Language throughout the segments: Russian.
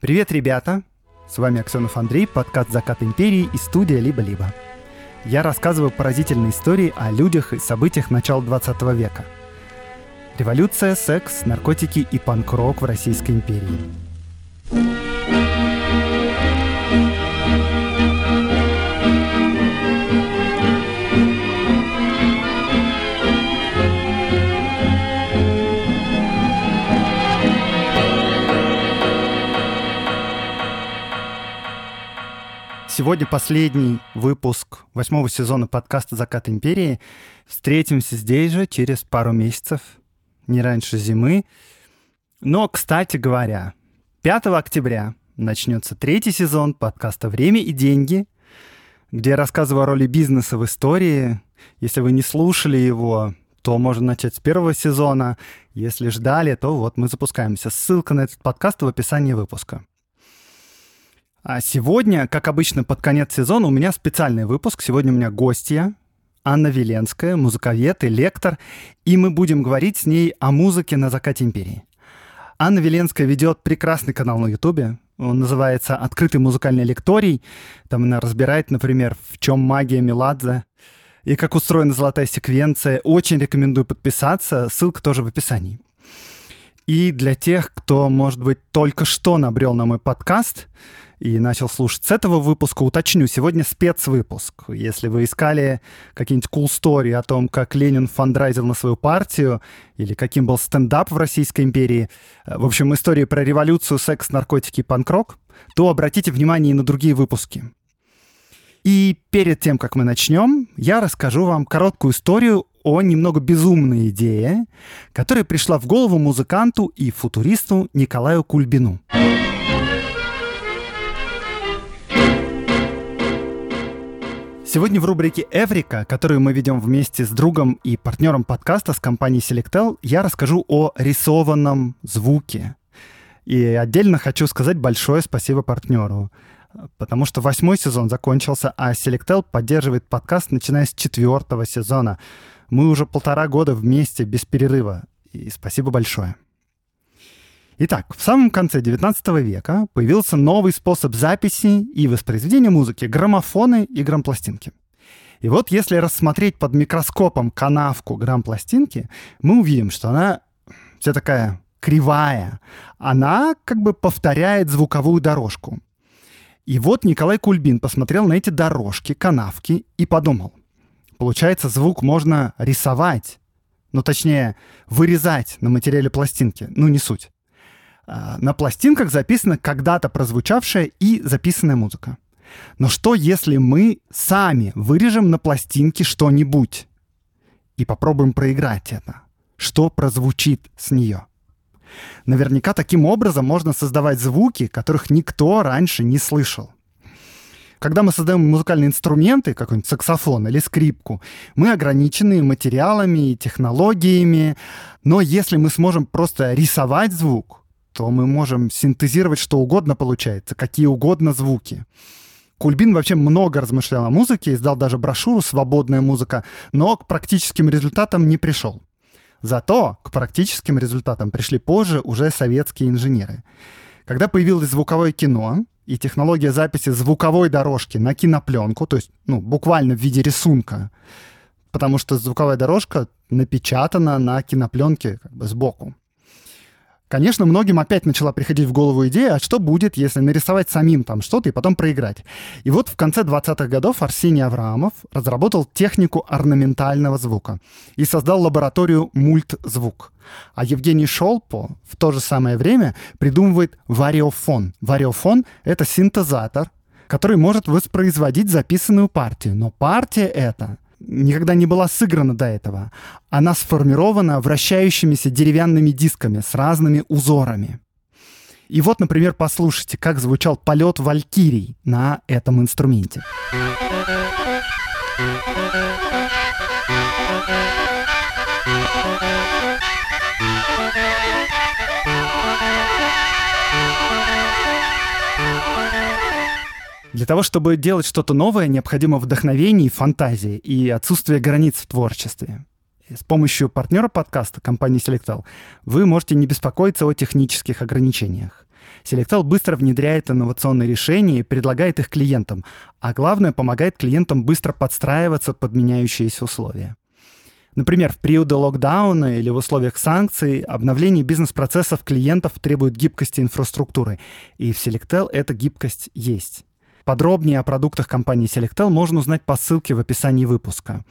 Привет, ребята! С вами Аксенов Андрей, подкаст «Закат империи» и студия «Либо-либо». Я рассказываю поразительные истории о людях и событиях начала 20 века. Революция, секс, наркотики и панк-рок в Российской империи. Сегодня последний выпуск восьмого сезона подкаста «Закат империи». Встретимся здесь же через пару месяцев, не раньше зимы. Но, кстати говоря, 5 октября начнется третий сезон подкаста «Время и деньги», где я рассказываю о роли бизнеса в истории. Если вы не слушали его, то можно начать с первого сезона. Если ждали, то вот мы запускаемся. Ссылка на этот подкаст в описании выпуска. А сегодня, как обычно, под конец сезона у меня специальный выпуск. Сегодня у меня гостья Анна Веленская, музыковед и лектор, и мы будем говорить с ней о музыке на закате империи. Анна Веленская ведет прекрасный канал на Ютубе. Он называется «Открытый музыкальный лекторий». Там она разбирает, например, в чем магия Меладзе и как устроена золотая секвенция. Очень рекомендую подписаться. Ссылка тоже в описании. И для тех, кто, может быть, только что набрел на мой подкаст, и начал слушать с этого выпуска. Уточню, сегодня спецвыпуск. Если вы искали какие-нибудь cool story о том, как Ленин фандрайзил на свою партию, или каким был стендап в Российской империи, э, в общем, истории про революцию, секс, наркотики и панк-рок, то обратите внимание и на другие выпуски. И перед тем, как мы начнем, я расскажу вам короткую историю о немного безумной идее, которая пришла в голову музыканту и футуристу Николаю Кульбину. Сегодня в рубрике «Эврика», которую мы ведем вместе с другом и партнером подкаста с компанией Selectel, я расскажу о рисованном звуке. И отдельно хочу сказать большое спасибо партнеру, потому что восьмой сезон закончился, а Selectel поддерживает подкаст, начиная с четвертого сезона. Мы уже полтора года вместе, без перерыва. И спасибо большое. Итак, в самом конце XIX века появился новый способ записи и воспроизведения музыки — граммофоны и грампластинки. И вот если рассмотреть под микроскопом канавку грампластинки, мы увидим, что она вся такая кривая. Она как бы повторяет звуковую дорожку. И вот Николай Кульбин посмотрел на эти дорожки, канавки и подумал. Получается, звук можно рисовать, ну точнее, вырезать на материале пластинки. Ну не суть. А, на пластинках записана когда-то прозвучавшая и записанная музыка. Но что, если мы сами вырежем на пластинке что-нибудь и попробуем проиграть это? Что прозвучит с нее? Наверняка таким образом можно создавать звуки, которых никто раньше не слышал. Когда мы создаем музыкальные инструменты, какой-нибудь саксофон или скрипку, мы ограничены материалами и технологиями, но если мы сможем просто рисовать звук, то мы можем синтезировать что угодно получается, какие угодно звуки. Кульбин вообще много размышлял о музыке, издал даже брошюру «Свободная музыка», но к практическим результатам не пришел. Зато к практическим результатам пришли позже уже советские инженеры. Когда появилось звуковое кино и технология записи звуковой дорожки на кинопленку, то есть ну, буквально в виде рисунка, потому что звуковая дорожка напечатана на кинопленке как бы сбоку. Конечно, многим опять начала приходить в голову идея, а что будет, если нарисовать самим там что-то и потом проиграть. И вот в конце 20-х годов Арсений Авраамов разработал технику орнаментального звука и создал лабораторию мультзвук. А Евгений Шолпо в то же самое время придумывает вариофон. Вариофон — это синтезатор, который может воспроизводить записанную партию. Но партия эта никогда не была сыграна до этого. Она сформирована вращающимися деревянными дисками с разными узорами. И вот, например, послушайте, как звучал полет валькирий на этом инструменте. Для того, чтобы делать что-то новое, необходимо вдохновение и фантазия, и отсутствие границ в творчестве. С помощью партнера подкаста, компании Selectal, вы можете не беспокоиться о технических ограничениях. Selectel быстро внедряет инновационные решения и предлагает их клиентам, а главное, помогает клиентам быстро подстраиваться под меняющиеся условия. Например, в периоды локдауна или в условиях санкций обновление бизнес-процессов клиентов требует гибкости инфраструктуры, и в Selectel эта гибкость есть. Подробнее о продуктах компании Selectel можно узнать по ссылке в описании выпуска.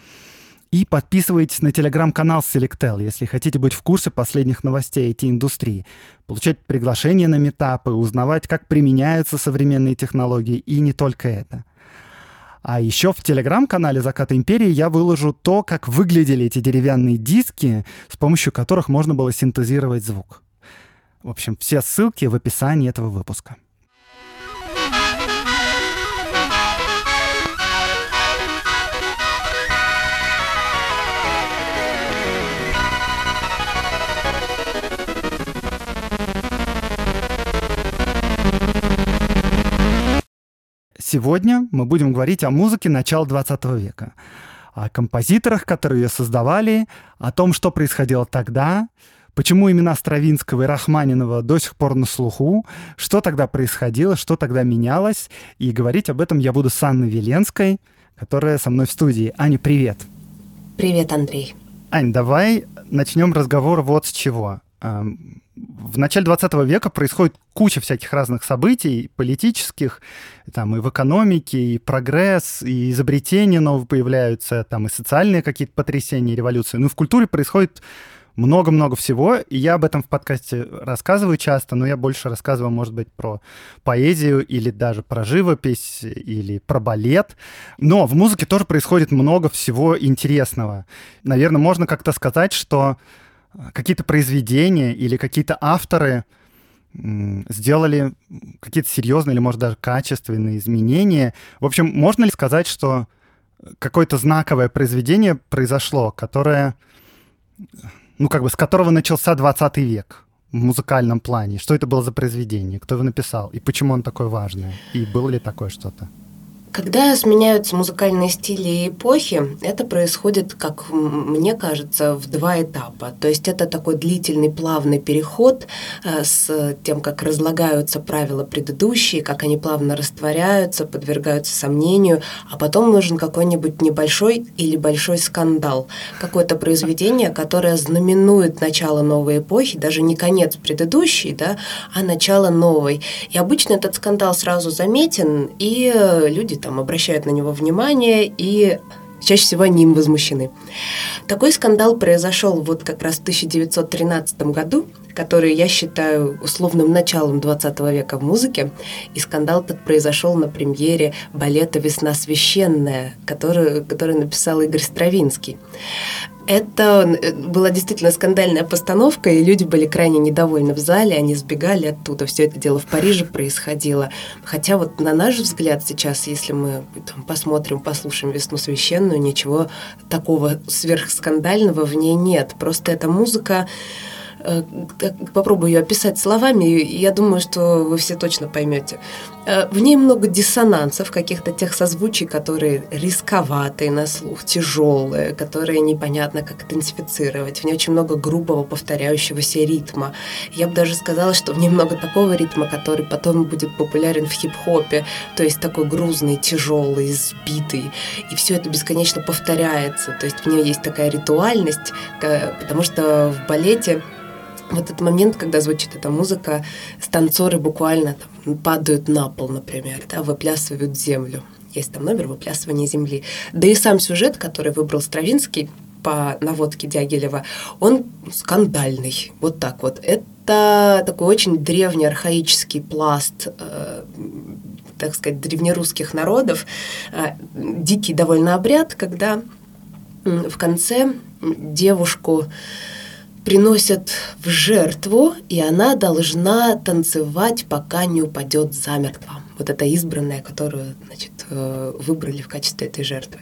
И подписывайтесь на телеграм-канал Selectel, если хотите быть в курсе последних новостей IT-индустрии, получать приглашения на метапы, узнавать, как применяются современные технологии, и не только это. А еще в телеграм-канале «Закат империи» я выложу то, как выглядели эти деревянные диски, с помощью которых можно было синтезировать звук. В общем, все ссылки в описании этого выпуска. Сегодня мы будем говорить о музыке начала 20 века, о композиторах, которые ее создавали, о том, что происходило тогда, почему имена Стравинского и Рахманинова до сих пор на слуху, что тогда происходило, что тогда менялось. И говорить об этом я буду с Анной Веленской, которая со мной в студии. Аня, привет. Привет, Андрей. Ань, давай начнем разговор вот с чего в начале 20 века происходит куча всяких разных событий политических, там и в экономике, и прогресс, и изобретения новые появляются, там и социальные какие-то потрясения, революции. Ну, в культуре происходит много-много всего, и я об этом в подкасте рассказываю часто, но я больше рассказываю, может быть, про поэзию или даже про живопись или про балет. Но в музыке тоже происходит много всего интересного. Наверное, можно как-то сказать, что какие-то произведения или какие-то авторы сделали какие-то серьезные или, может, даже качественные изменения. В общем, можно ли сказать, что какое-то знаковое произведение произошло, которое, ну, как бы, с которого начался 20 век в музыкальном плане? Что это было за произведение? Кто его написал? И почему он такой важный? И было ли такое что-то? Когда сменяются музыкальные стили и эпохи, это происходит, как мне кажется, в два этапа. То есть это такой длительный, плавный переход э, с тем, как разлагаются правила предыдущие, как они плавно растворяются, подвергаются сомнению, а потом нужен какой-нибудь небольшой или большой скандал, какое-то произведение, которое знаменует начало новой эпохи, даже не конец предыдущей, да, а начало новой. И обычно этот скандал сразу заметен, и люди там обращают на него внимание и чаще всего они им возмущены. Такой скандал произошел вот как раз в 1913 году, который я считаю условным началом 20 века в музыке. И скандал этот произошел на премьере балета «Весна священная», который, который написал Игорь Стравинский. Это э, была действительно скандальная постановка, и люди были крайне недовольны в зале, они сбегали оттуда. Все это дело в Париже происходило. Хотя вот на наш взгляд сейчас, если мы там, посмотрим, послушаем «Весну священную», ничего такого сверхскандального в ней нет. Просто эта музыка попробую ее описать словами, и я думаю, что вы все точно поймете. Э, в ней много диссонансов, каких-то тех созвучий, которые рисковатые на слух, тяжелые, которые непонятно как идентифицировать. В ней очень много грубого повторяющегося ритма. Я бы даже сказала, что в ней много такого ритма, который потом будет популярен в хип-хопе, то есть такой грузный, тяжелый, сбитый. И все это бесконечно повторяется. То есть в ней есть такая ритуальность, потому что в балете вот этот момент, когда звучит эта музыка, танцоры буквально там, падают на пол, например, да, выплясывают землю. Есть там номер выплясывания земли. Да и сам сюжет, который выбрал Стравинский по наводке Дягилева, он скандальный. Вот так вот. Это такой очень древний архаический пласт э, так сказать, древнерусских народов, э, дикий довольно обряд, когда в конце девушку приносят в жертву, и она должна танцевать, пока не упадет замертво. Вот это избранная, которую значит, э, выбрали в качестве этой жертвы.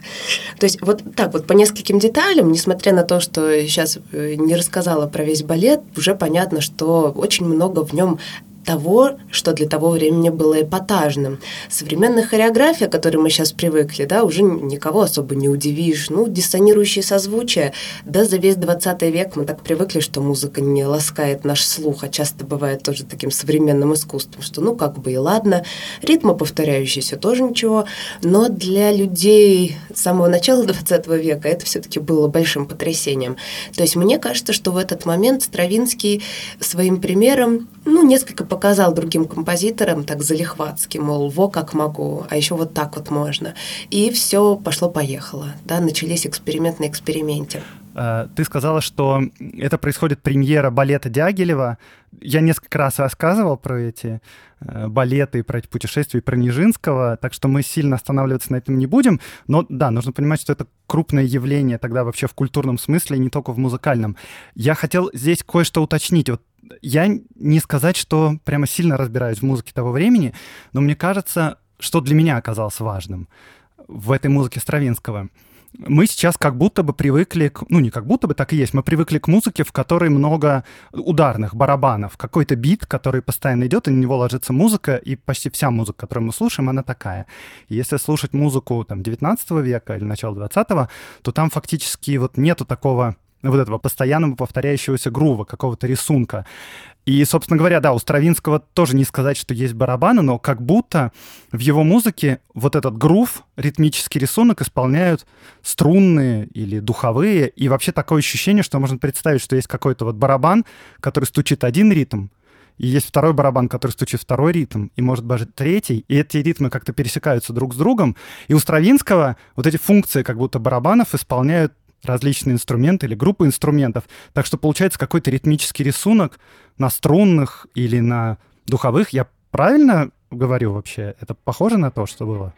То есть вот так вот по нескольким деталям, несмотря на то, что сейчас э, не рассказала про весь балет, уже понятно, что очень много в нем того, что для того времени было эпатажным. Современная хореография, к которой мы сейчас привыкли, да, уже никого особо не удивишь. Ну, диссонирующие созвучия, да, за весь 20 век мы так привыкли, что музыка не ласкает наш слух, а часто бывает тоже таким современным искусством, что ну как бы и ладно, ритмы повторяющиеся тоже ничего, но для людей с самого начала 20 века это все-таки было большим потрясением. То есть мне кажется, что в этот момент Стравинский своим примером ну, несколько показал другим композиторам так залихватски, мол, во как могу, а еще вот так вот можно. И все пошло-поехало, да, начались эксперимент на эксперименте. Э, ты сказала, что это происходит премьера балета Дягилева. Я несколько раз рассказывал про эти э, балеты, про эти путешествия, про Нижинского, так что мы сильно останавливаться на этом не будем. Но да, нужно понимать, что это крупное явление тогда вообще в культурном смысле, не только в музыкальном. Я хотел здесь кое-что уточнить. Вот я не сказать, что прямо сильно разбираюсь в музыке того времени, но мне кажется, что для меня оказалось важным в этой музыке Стравинского — мы сейчас как будто бы привыкли, к, ну не как будто бы, так и есть, мы привыкли к музыке, в которой много ударных барабанов, какой-то бит, который постоянно идет, и на него ложится музыка, и почти вся музыка, которую мы слушаем, она такая. Если слушать музыку там 19 века или начала 20-го, то там фактически вот нету такого вот этого постоянного повторяющегося грува, какого-то рисунка. И, собственно говоря, да, у Стравинского тоже не сказать, что есть барабаны, но как будто в его музыке вот этот грув, ритмический рисунок исполняют струнные или духовые. И вообще такое ощущение, что можно представить, что есть какой-то вот барабан, который стучит один ритм, и есть второй барабан, который стучит второй ритм, и может быть третий, и эти ритмы как-то пересекаются друг с другом. И у Стравинского вот эти функции как будто барабанов исполняют различные инструменты или группы инструментов. Так что получается какой-то ритмический рисунок на струнных или на духовых. Я правильно говорю вообще? Это похоже на то, что было?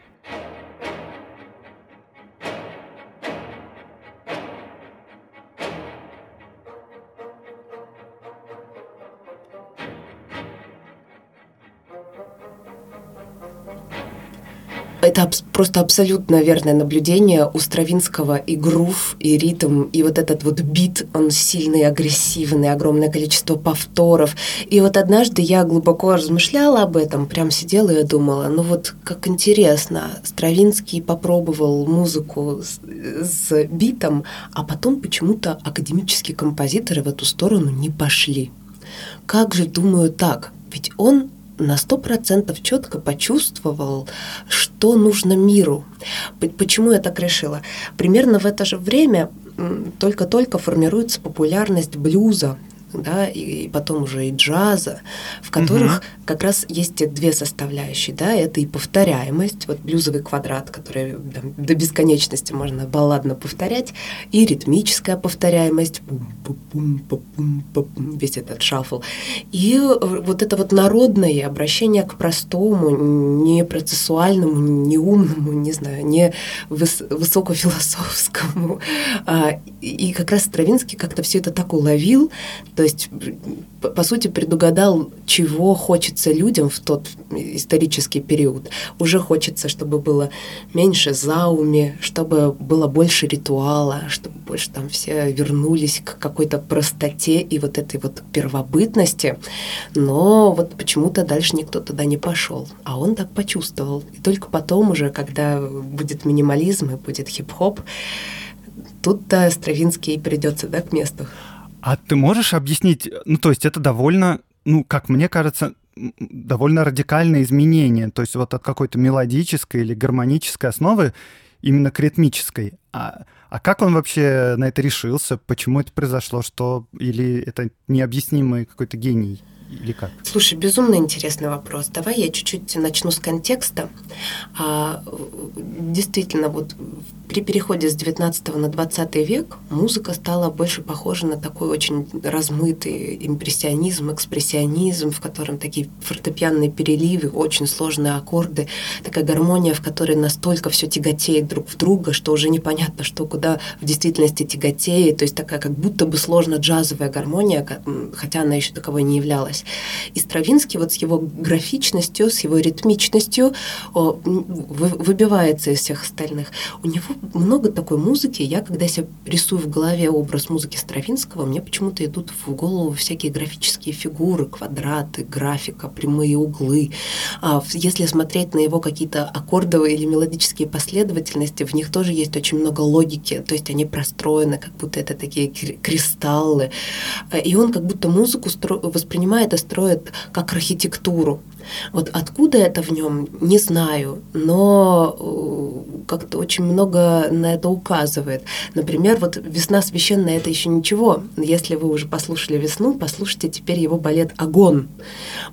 Это просто абсолютно верное наблюдение у Стравинского и грув, и ритм, и вот этот вот бит, он сильный, агрессивный, огромное количество повторов. И вот однажды я глубоко размышляла об этом, прям сидела и думала, ну вот как интересно, Стравинский попробовал музыку с, с битом, а потом почему-то академические композиторы в эту сторону не пошли. Как же, думаю, так? Ведь он на сто процентов четко почувствовал, что нужно миру. Почему я так решила? Примерно в это же время только-только формируется популярность блюза да, и потом уже и джаза, в которых угу. как раз есть две составляющие, да, это и повторяемость, вот блюзовый квадрат, который да, до бесконечности можно балладно повторять, и ритмическая повторяемость, весь этот шафл, и вот это вот народное обращение к простому, не процессуальному, не умному, не знаю, не выс высокофилософскому, а, и как раз Стравинский как-то все это так уловил, то есть, по сути, предугадал, чего хочется людям в тот исторический период. Уже хочется, чтобы было меньше зауми, чтобы было больше ритуала, чтобы больше там все вернулись к какой-то простоте и вот этой вот первобытности. Но вот почему-то дальше никто туда не пошел. А он так почувствовал. И только потом уже, когда будет минимализм и будет хип-хоп, тут-то Стравинский придется да, к месту. А ты можешь объяснить, ну, то есть это довольно, ну, как мне кажется, довольно радикальное изменение, то есть вот от какой-то мелодической или гармонической основы именно к ритмической. А, а как он вообще на это решился? Почему это произошло? Что или это необъяснимый какой-то гений? или как? Слушай, безумно интересный вопрос. Давай я чуть-чуть начну с контекста. А, действительно, вот при переходе с 19 на 20 век музыка стала больше похожа на такой очень размытый импрессионизм, экспрессионизм, в котором такие фортепианные переливы, очень сложные аккорды, такая гармония, в которой настолько все тяготеет друг в друга, что уже непонятно, что куда в действительности тяготеет. То есть такая как будто бы сложно джазовая гармония, хотя она еще таковой не являлась. И Стравинский вот с его графичностью, с его ритмичностью выбивается из всех остальных. У него много такой музыки. Я, когда себе рисую в голове образ музыки Стравинского, мне почему-то идут в голову всякие графические фигуры, квадраты, графика, прямые углы. А если смотреть на его какие-то аккордовые или мелодические последовательности, в них тоже есть очень много логики. То есть они простроены, как будто это такие кристаллы. И он как будто музыку воспринимает и строит как архитектуру. Вот откуда это в нем, не знаю, но э, как-то очень много на это указывает. Например, вот «Весна священная» — это еще ничего. Если вы уже послушали «Весну», послушайте теперь его балет «Огонь»,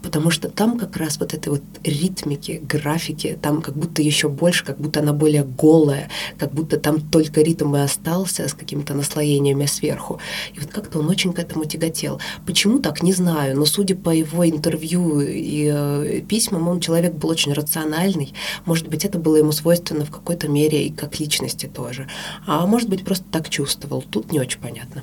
потому что там как раз вот этой вот ритмики, графики, там как будто еще больше, как будто она более голая, как будто там только ритм и остался с какими-то наслоениями сверху. И вот как-то он очень к этому тяготел. Почему так, не знаю, но судя по его интервью и э, письмам, он человек был очень рациональный. Может быть, это было ему свойственно в какой-то мере и как личности тоже. А может быть, просто так чувствовал. Тут не очень понятно.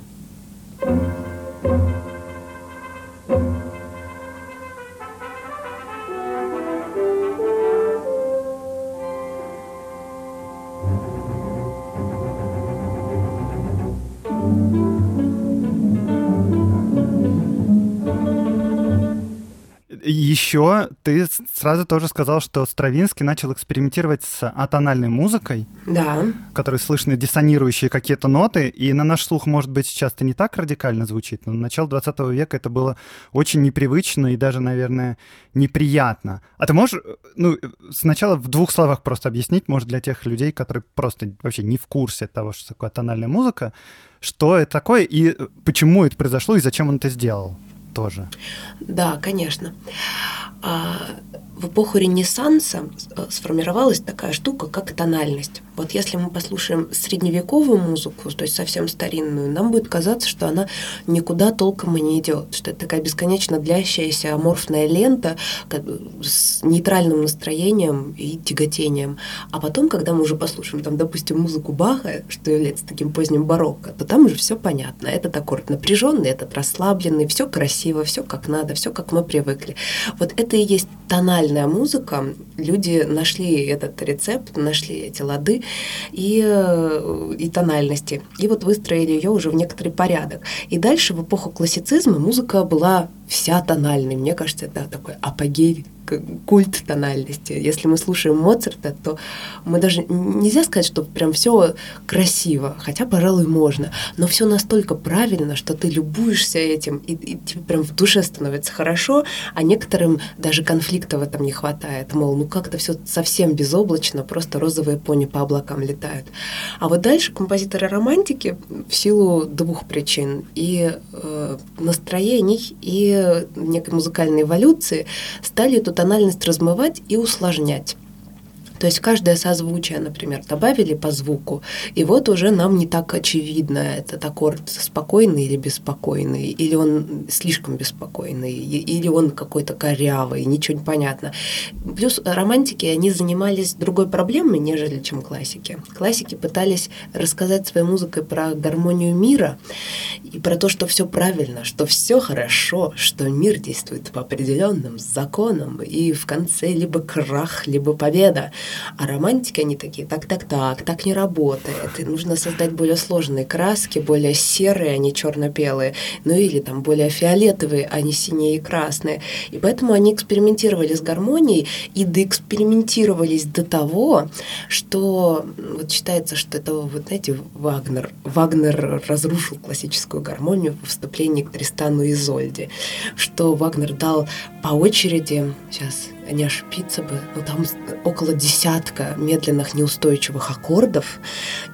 Еще ты сразу тоже сказал, что Стравинский начал экспериментировать с атональной музыкой, да. которой слышны диссонирующие какие-то ноты, и на наш слух, может быть, сейчас это не так радикально звучит, но на начало 20 века это было очень непривычно и даже, наверное, неприятно. А ты можешь, ну, сначала в двух словах просто объяснить, может, для тех людей, которые просто вообще не в курсе того, что такое атональная музыка, что это такое и почему это произошло и зачем он это сделал? Тоже. Да, конечно. В эпоху Ренессанса э, сформировалась такая штука, как тональность. Вот если мы послушаем средневековую музыку, то есть совсем старинную, нам будет казаться, что она никуда толком и не идет, что это такая бесконечно длящаяся аморфная лента с нейтральным настроением и тяготением. А потом, когда мы уже послушаем, там, допустим, музыку Баха, что является таким поздним барокко, то там уже все понятно. Этот аккорд напряженный, этот расслабленный, все красиво, все как надо, все как мы привыкли. Вот это и есть тональная музыка. Люди нашли этот рецепт, нашли эти лады, и, э, и тональности. И вот выстроили ее уже в некоторый порядок. И дальше в эпоху классицизма музыка была вся тональной. Мне кажется, это такой апогей культ тональности. Если мы слушаем Моцарта, то мы даже нельзя сказать, что прям все красиво, хотя, пожалуй, можно, но все настолько правильно, что ты любуешься этим, и, и тебе прям в душе становится хорошо, а некоторым даже конфликта в этом не хватает. Мол, ну как-то все совсем безоблачно, просто розовые пони по облакам летают. А вот дальше композиторы романтики в силу двух причин и э, настроений, и некой музыкальной эволюции стали эту тональность размывать и усложнять. То есть каждое созвучие, например, добавили по звуку, и вот уже нам не так очевидно, этот аккорд спокойный или беспокойный, или он слишком беспокойный, или он какой-то корявый, ничего не понятно. Плюс романтики, они занимались другой проблемой, нежели чем классики. Классики пытались рассказать своей музыкой про гармонию мира и про то, что все правильно, что все хорошо, что мир действует по определенным законам, и в конце либо крах, либо победа. А романтики, они такие, так-так-так, так не работает. И нужно создать более сложные краски, более серые, а не черно-белые. Ну или там более фиолетовые, а не синие и красные. И поэтому они экспериментировали с гармонией и доэкспериментировались до того, что вот считается, что это, вот знаете, Вагнер. Вагнер разрушил классическую гармонию в вступлении к Тристану и Изольде. Что Вагнер дал по очереди, сейчас не ошибиться бы, но там около десятка медленных неустойчивых аккордов,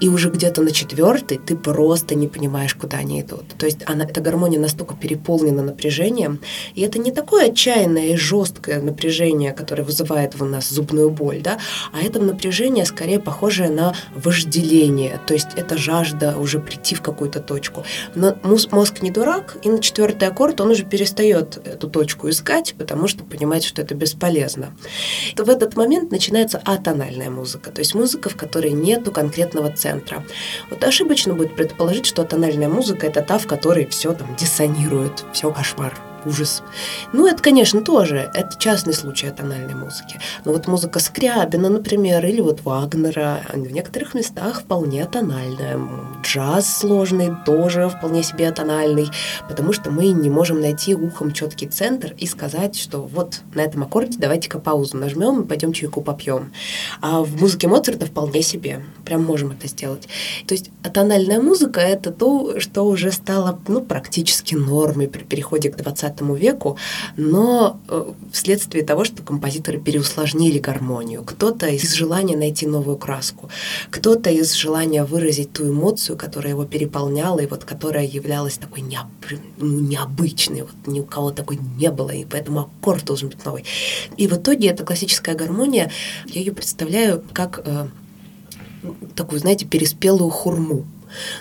и уже где-то на четвертый ты просто не понимаешь, куда они идут. То есть она, эта гармония настолько переполнена напряжением, и это не такое отчаянное и жесткое напряжение, которое вызывает в нас зубную боль, да, а это напряжение скорее похожее на вожделение, то есть это жажда уже прийти в какую-то точку. Но мозг не дурак, и на четвертый аккорд он уже перестает эту точку искать, потому что понимает, что это бесполезно бесполезно. То в этот момент начинается атональная музыка, то есть музыка, в которой нету конкретного центра. Вот ошибочно будет предположить, что атональная музыка – это та, в которой все там диссонирует, все кошмар. Ужас. Ну, это, конечно, тоже, это частный случай тональной музыки. Но вот музыка Скрябина, например, или вот Вагнера, в некоторых местах вполне тональная. Джаз сложный тоже вполне себе тональный, потому что мы не можем найти ухом четкий центр и сказать, что вот на этом аккорде давайте-ка паузу нажмем и пойдем чайку попьем. А в музыке Моцарта вполне себе. Прям можем это сделать. То есть тональная музыка — это то, что уже стало ну, практически нормой при переходе к 20 веку, но э, вследствие того, что композиторы переусложнили гармонию. Кто-то из желания найти новую краску, кто-то из желания выразить ту эмоцию, которая его переполняла, и вот которая являлась такой ну, необычной, вот ни у кого такой не было, и поэтому аккорд должен быть новый. И в итоге эта классическая гармония, я ее представляю как э, такую, знаете, переспелую хурму.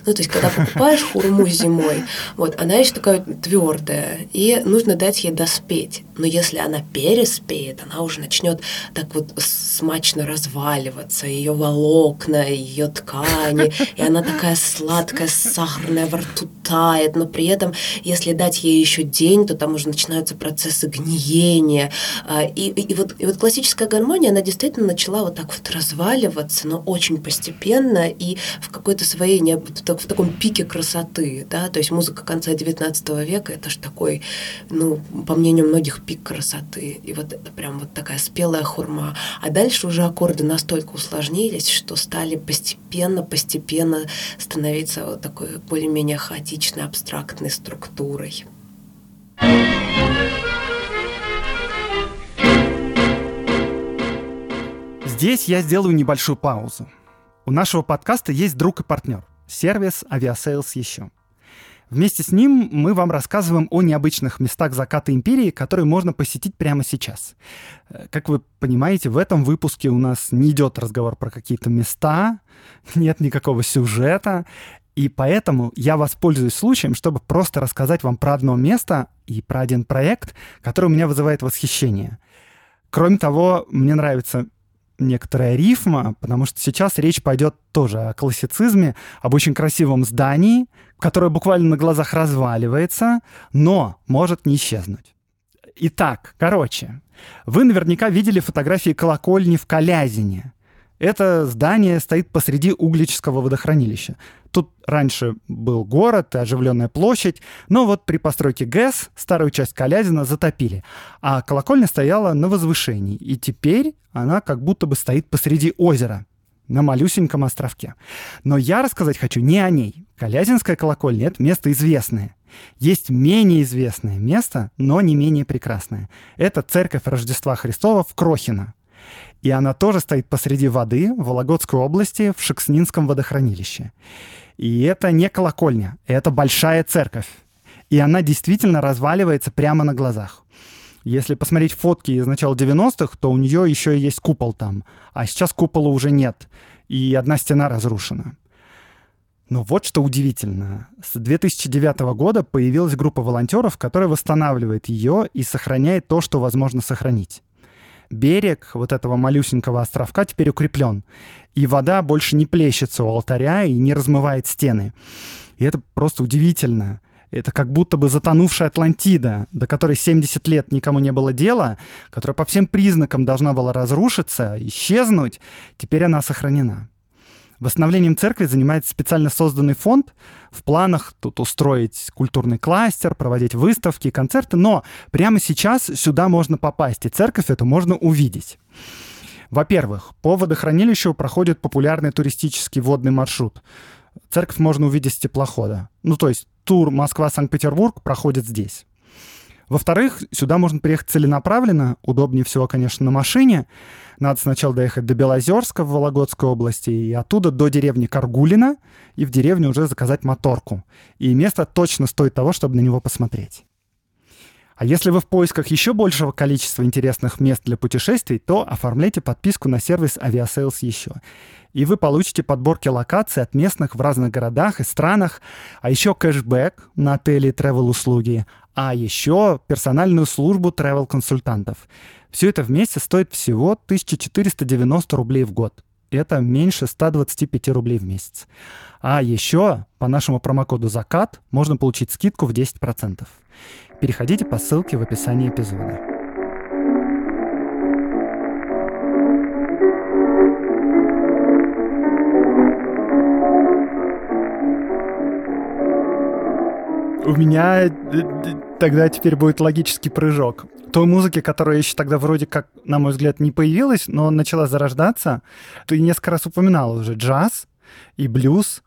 Ну, то есть, когда покупаешь хурму зимой, вот, она еще такая твердая, и нужно дать ей доспеть. Но если она переспеет, она уже начнет так вот смачно разваливаться, ее волокна, ее ткани, и она такая сладкая, сахарная, во рту тает, но при этом, если дать ей еще день, то там уже начинаются процессы гниения. А, и, и, вот, и вот классическая гармония, она действительно начала вот так вот разваливаться, но очень постепенно и в какой-то своей не в таком пике красоты, да, то есть музыка конца XIX века, это же такой, ну, по мнению многих, пик красоты, и вот это прям вот такая спелая хурма. А дальше уже аккорды настолько усложнились, что стали постепенно, постепенно становиться вот такой более-менее хаотичной, абстрактной структурой. Здесь я сделаю небольшую паузу. У нашего подкаста есть друг и партнер сервис Aviasales еще. Вместе с ним мы вам рассказываем о необычных местах заката империи, которые можно посетить прямо сейчас. Э, как вы понимаете, в этом выпуске у нас не идет разговор про какие-то места, нет никакого сюжета, и поэтому я воспользуюсь случаем, чтобы просто рассказать вам про одно место и про один проект, который у меня вызывает восхищение. Кроме того, мне нравится некоторая рифма, потому что сейчас речь пойдет тоже о классицизме, об очень красивом здании, которое буквально на глазах разваливается, но может не исчезнуть. Итак, короче, вы наверняка видели фотографии колокольни в Калязине. Это здание стоит посреди Углического водохранилища. Тут раньше был город и оживленная площадь, но вот при постройке ГЭС старую часть Калязина затопили, а колокольня стояла на возвышении, и теперь она как будто бы стоит посреди озера на малюсеньком островке. Но я рассказать хочу не о ней. Калязинская колокольня — это место известное. Есть менее известное место, но не менее прекрасное. Это церковь Рождества Христова в Крохино. И она тоже стоит посреди воды в Вологодской области в Шекснинском водохранилище. И это не колокольня, это большая церковь. И она действительно разваливается прямо на глазах. Если посмотреть фотки из начала 90-х, то у нее еще есть купол там. А сейчас купола уже нет. И одна стена разрушена. Но вот что удивительно. С 2009 года появилась группа волонтеров, которая восстанавливает ее и сохраняет то, что возможно сохранить берег вот этого малюсенького островка теперь укреплен. И вода больше не плещется у алтаря и не размывает стены. И это просто удивительно. Это как будто бы затонувшая Атлантида, до которой 70 лет никому не было дела, которая по всем признакам должна была разрушиться, исчезнуть, теперь она сохранена. Восстановлением церкви занимается специально созданный фонд. В планах тут устроить культурный кластер, проводить выставки, концерты, но прямо сейчас сюда можно попасть, и церковь эту можно увидеть. Во-первых, по водохранилищу проходит популярный туристический водный маршрут. Церковь можно увидеть с теплохода. Ну, то есть тур Москва-Санкт-Петербург проходит здесь. Во-вторых, сюда можно приехать целенаправленно, удобнее всего, конечно, на машине. Надо сначала доехать до Белозерска в Вологодской области, и оттуда до деревни Каргулина, и в деревне уже заказать моторку. И место точно стоит того, чтобы на него посмотреть. А если вы в поисках еще большего количества интересных мест для путешествий, то оформляйте подписку на сервис Aviasales еще. И вы получите подборки локаций от местных в разных городах и странах, а еще кэшбэк на отели и travel-услуги, а еще персональную службу travel-консультантов. Все это вместе стоит всего 1490 рублей в год. это меньше 125 рублей в месяц. А еще по нашему промокоду «Закат» можно получить скидку в 10%. Переходите по ссылке в описании эпизода. У меня э, тогда теперь будет логический прыжок. Той музыки, которая еще тогда вроде как, на мой взгляд, не появилась, но начала зарождаться, ты несколько раз упоминал уже джаз и блюз.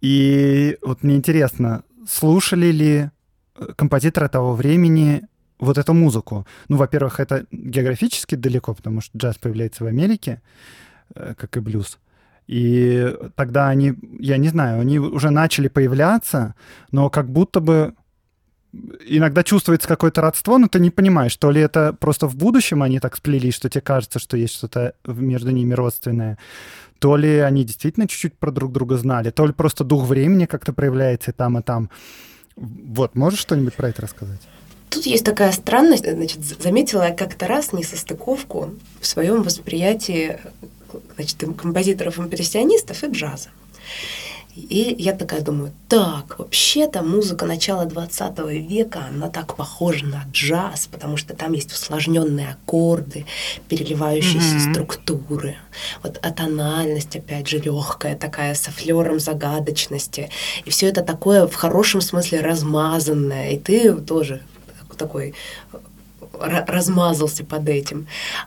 И вот мне интересно, слушали ли э, композиторы того времени вот эту музыку? Ну, во-первых, это географически далеко, потому что джаз появляется в Америке, э, как и блюз. И тогда они, я не знаю, они уже начали появляться, но как будто бы иногда чувствуется какое-то родство, но ты не понимаешь, то ли это просто в будущем они так сплелись, что тебе кажется, что есть что-то между ними родственное, то ли они действительно чуть-чуть про друг друга знали, то ли просто дух времени как-то проявляется и там, и там. Вот, можешь что-нибудь про это рассказать? Тут есть такая странность. Значит, заметила я как-то раз несостыковку в своем восприятии значит, композиторов-импрессионистов и джаза. И я такая думаю, так, вообще-то музыка начала 20 века, она так похожа на джаз, потому что там есть усложненные аккорды, переливающиеся mm-hmm. структуры. Вот а тональность, опять же, легкая такая, со флером загадочности. И все это такое в хорошем смысле размазанное. И ты тоже такой размазался под этим.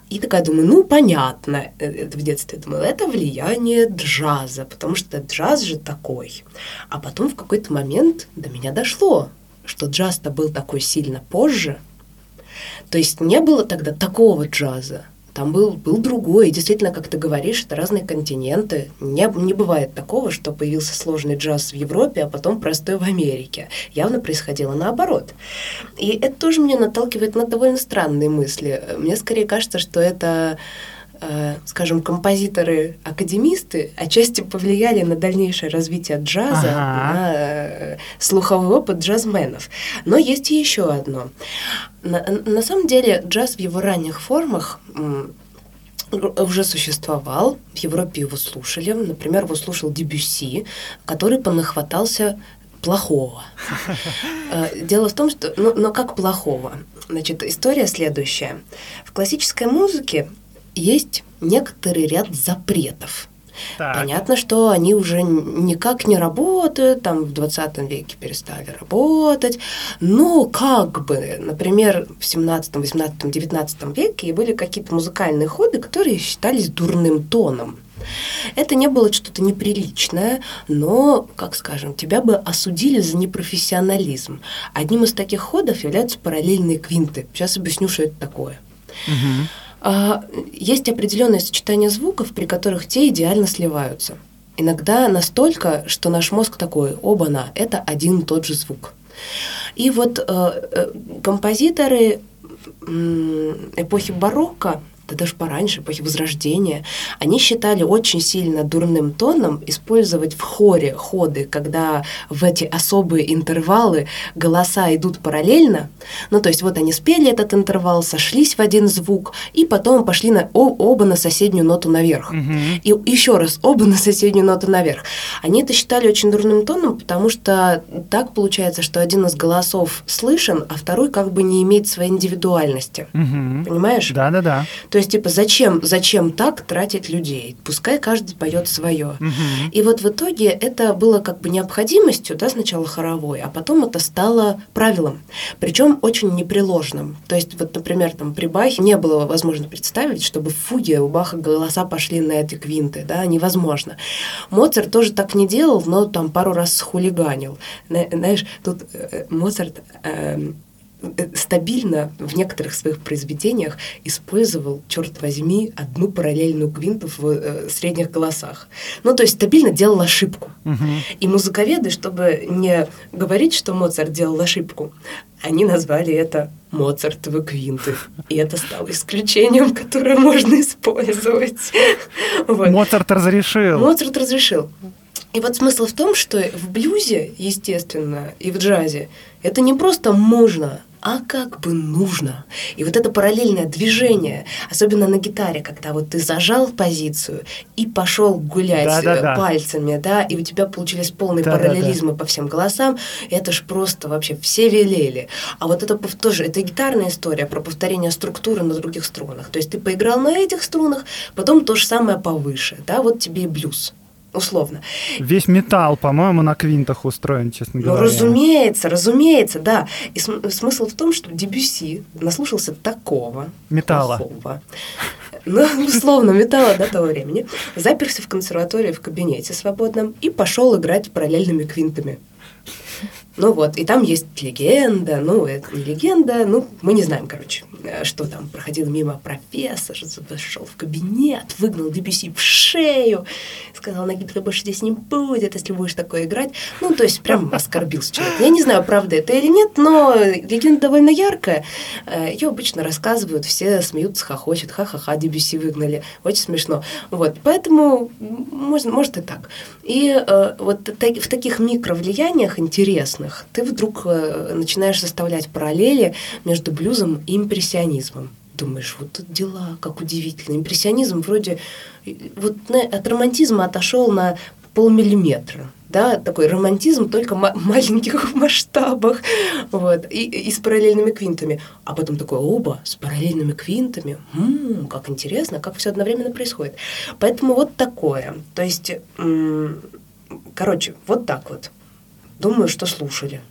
И такая думаю, ну, понятно, э, это в детстве думала, это влияние джаза, потому что джаз же такой. А потом в какой-то момент до меня дошло, что джаз-то был такой сильно позже. То есть не было тогда такого джаза. Там был, был другой. И действительно, как ты говоришь, это разные континенты. Не, не бывает такого, что появился сложный джаз в Европе, а потом простой в Америке. Явно происходило наоборот. И это тоже меня наталкивает на довольно странные мысли. Мне скорее кажется, что это скажем, композиторы-академисты отчасти повлияли на дальнейшее развитие джаза, ага. на э, слуховой опыт джазменов. Но есть и еще одно. На, на самом деле джаз в его ранних формах уже существовал, в Европе его слушали. Например, его слушал Дебюсси, который понахватался плохого. Э, дело в том, что... Ну, но как плохого? Значит, история следующая. В классической музыке есть некоторый ряд запретов. Так. Понятно, что они уже никак не работают, там в 20 веке перестали работать, но как бы, например, в 17, 18, 19 веке были какие-то музыкальные ходы, которые считались дурным тоном. Это не было что-то неприличное, но, как скажем, тебя бы осудили за непрофессионализм. Одним из таких ходов являются параллельные квинты. Сейчас объясню, что это такое. Угу. А, есть определенное сочетание звуков, при которых те идеально сливаются. Иногда настолько, что наш мозг такой, оба-на, это один и тот же звук. И вот э, э, композиторы эпохи барокко да даже пораньше, эпохи Возрождения, они считали очень сильно дурным тоном использовать в хоре ходы, когда в эти особые интервалы голоса идут параллельно. Ну, то есть вот они спели этот интервал, сошлись в один звук, и потом пошли на, о, оба на соседнюю ноту наверх. Угу. И еще раз оба на соседнюю ноту наверх. Они это считали очень дурным тоном, потому что так получается, что один из голосов слышен, а второй как бы не имеет своей индивидуальности. Угу. Понимаешь? Да-да-да. То есть, типа, зачем, зачем так тратить людей? Пускай каждый поет свое. Угу. И вот в итоге это было как бы необходимостью, да, сначала хоровой, а потом это стало правилом. Причем очень непреложным. То есть, вот, например, там при Бахе не было возможно представить, чтобы в фуге у Баха голоса пошли на эти квинты, да, невозможно. Моцарт тоже так не делал, но там пару раз схулиганил. Знаешь, тут э, Моцарт э, Э, стабильно в некоторых своих произведениях использовал, черт возьми, одну параллельную квинту в э, средних голосах. Ну, то есть стабильно делал ошибку. Угу. И музыковеды, чтобы не говорить, что Моцарт делал ошибку, они назвали это Моцартовы квинты. И это стало исключением, которое можно использовать. Вот. Моцарт разрешил. Моцарт разрешил. И вот смысл в том, что в блюзе, естественно, и в джазе это не просто можно, а как бы нужно. И вот это параллельное движение, особенно на гитаре, когда вот ты зажал позицию и пошел гулять да, да, да. пальцами, да, и у тебя получились полные да, параллелизмы да, да. по всем голосам, это ж просто вообще все велели. А вот это тоже, это гитарная история про повторение структуры на других струнах. То есть ты поиграл на этих струнах, потом то же самое повыше, да, вот тебе и блюз условно. Весь металл, по-моему, на квинтах устроен, честно говоря. Ну, разумеется, разумеется, да. И см- смысл в том, что Дебюси наслушался такого металла. Плохого, ну, условно, металла до того времени, заперся в консерватории в кабинете свободном и пошел играть параллельными квинтами. Ну вот, и там есть легенда, ну, это не легенда, ну, мы не знаем, короче, что там. Проходил мимо профессор, зашел в кабинет, выгнал Дебюси в шею, сказал, на гитаре больше здесь не будет, если будешь такое играть. Ну, то есть прям оскорбился человек. Я не знаю, правда это или нет, но легенда довольно яркая. Э, Ее обычно рассказывают, все смеются, хохочут, ха-ха-ха, Дебюси выгнали. Очень смешно. Вот, поэтому может, может и так. И э, вот в таких микровлияниях интересно, разных, ты вдруг э, начинаешь составлять параллели между блюзом и импрессионизмом. Думаешь, вот тут дела, как удивительно. Импрессионизм вроде вот от романтизма отошел на полмиллиметра. Да, такой романтизм только маленьких масштабах, вот, и, и с параллельными квинтами. А потом такой, оба, с параллельными квинтами, м-м, как интересно, как все одновременно происходит. Поэтому вот такое. То есть, м- короче, вот так вот. Думаю, что слушали.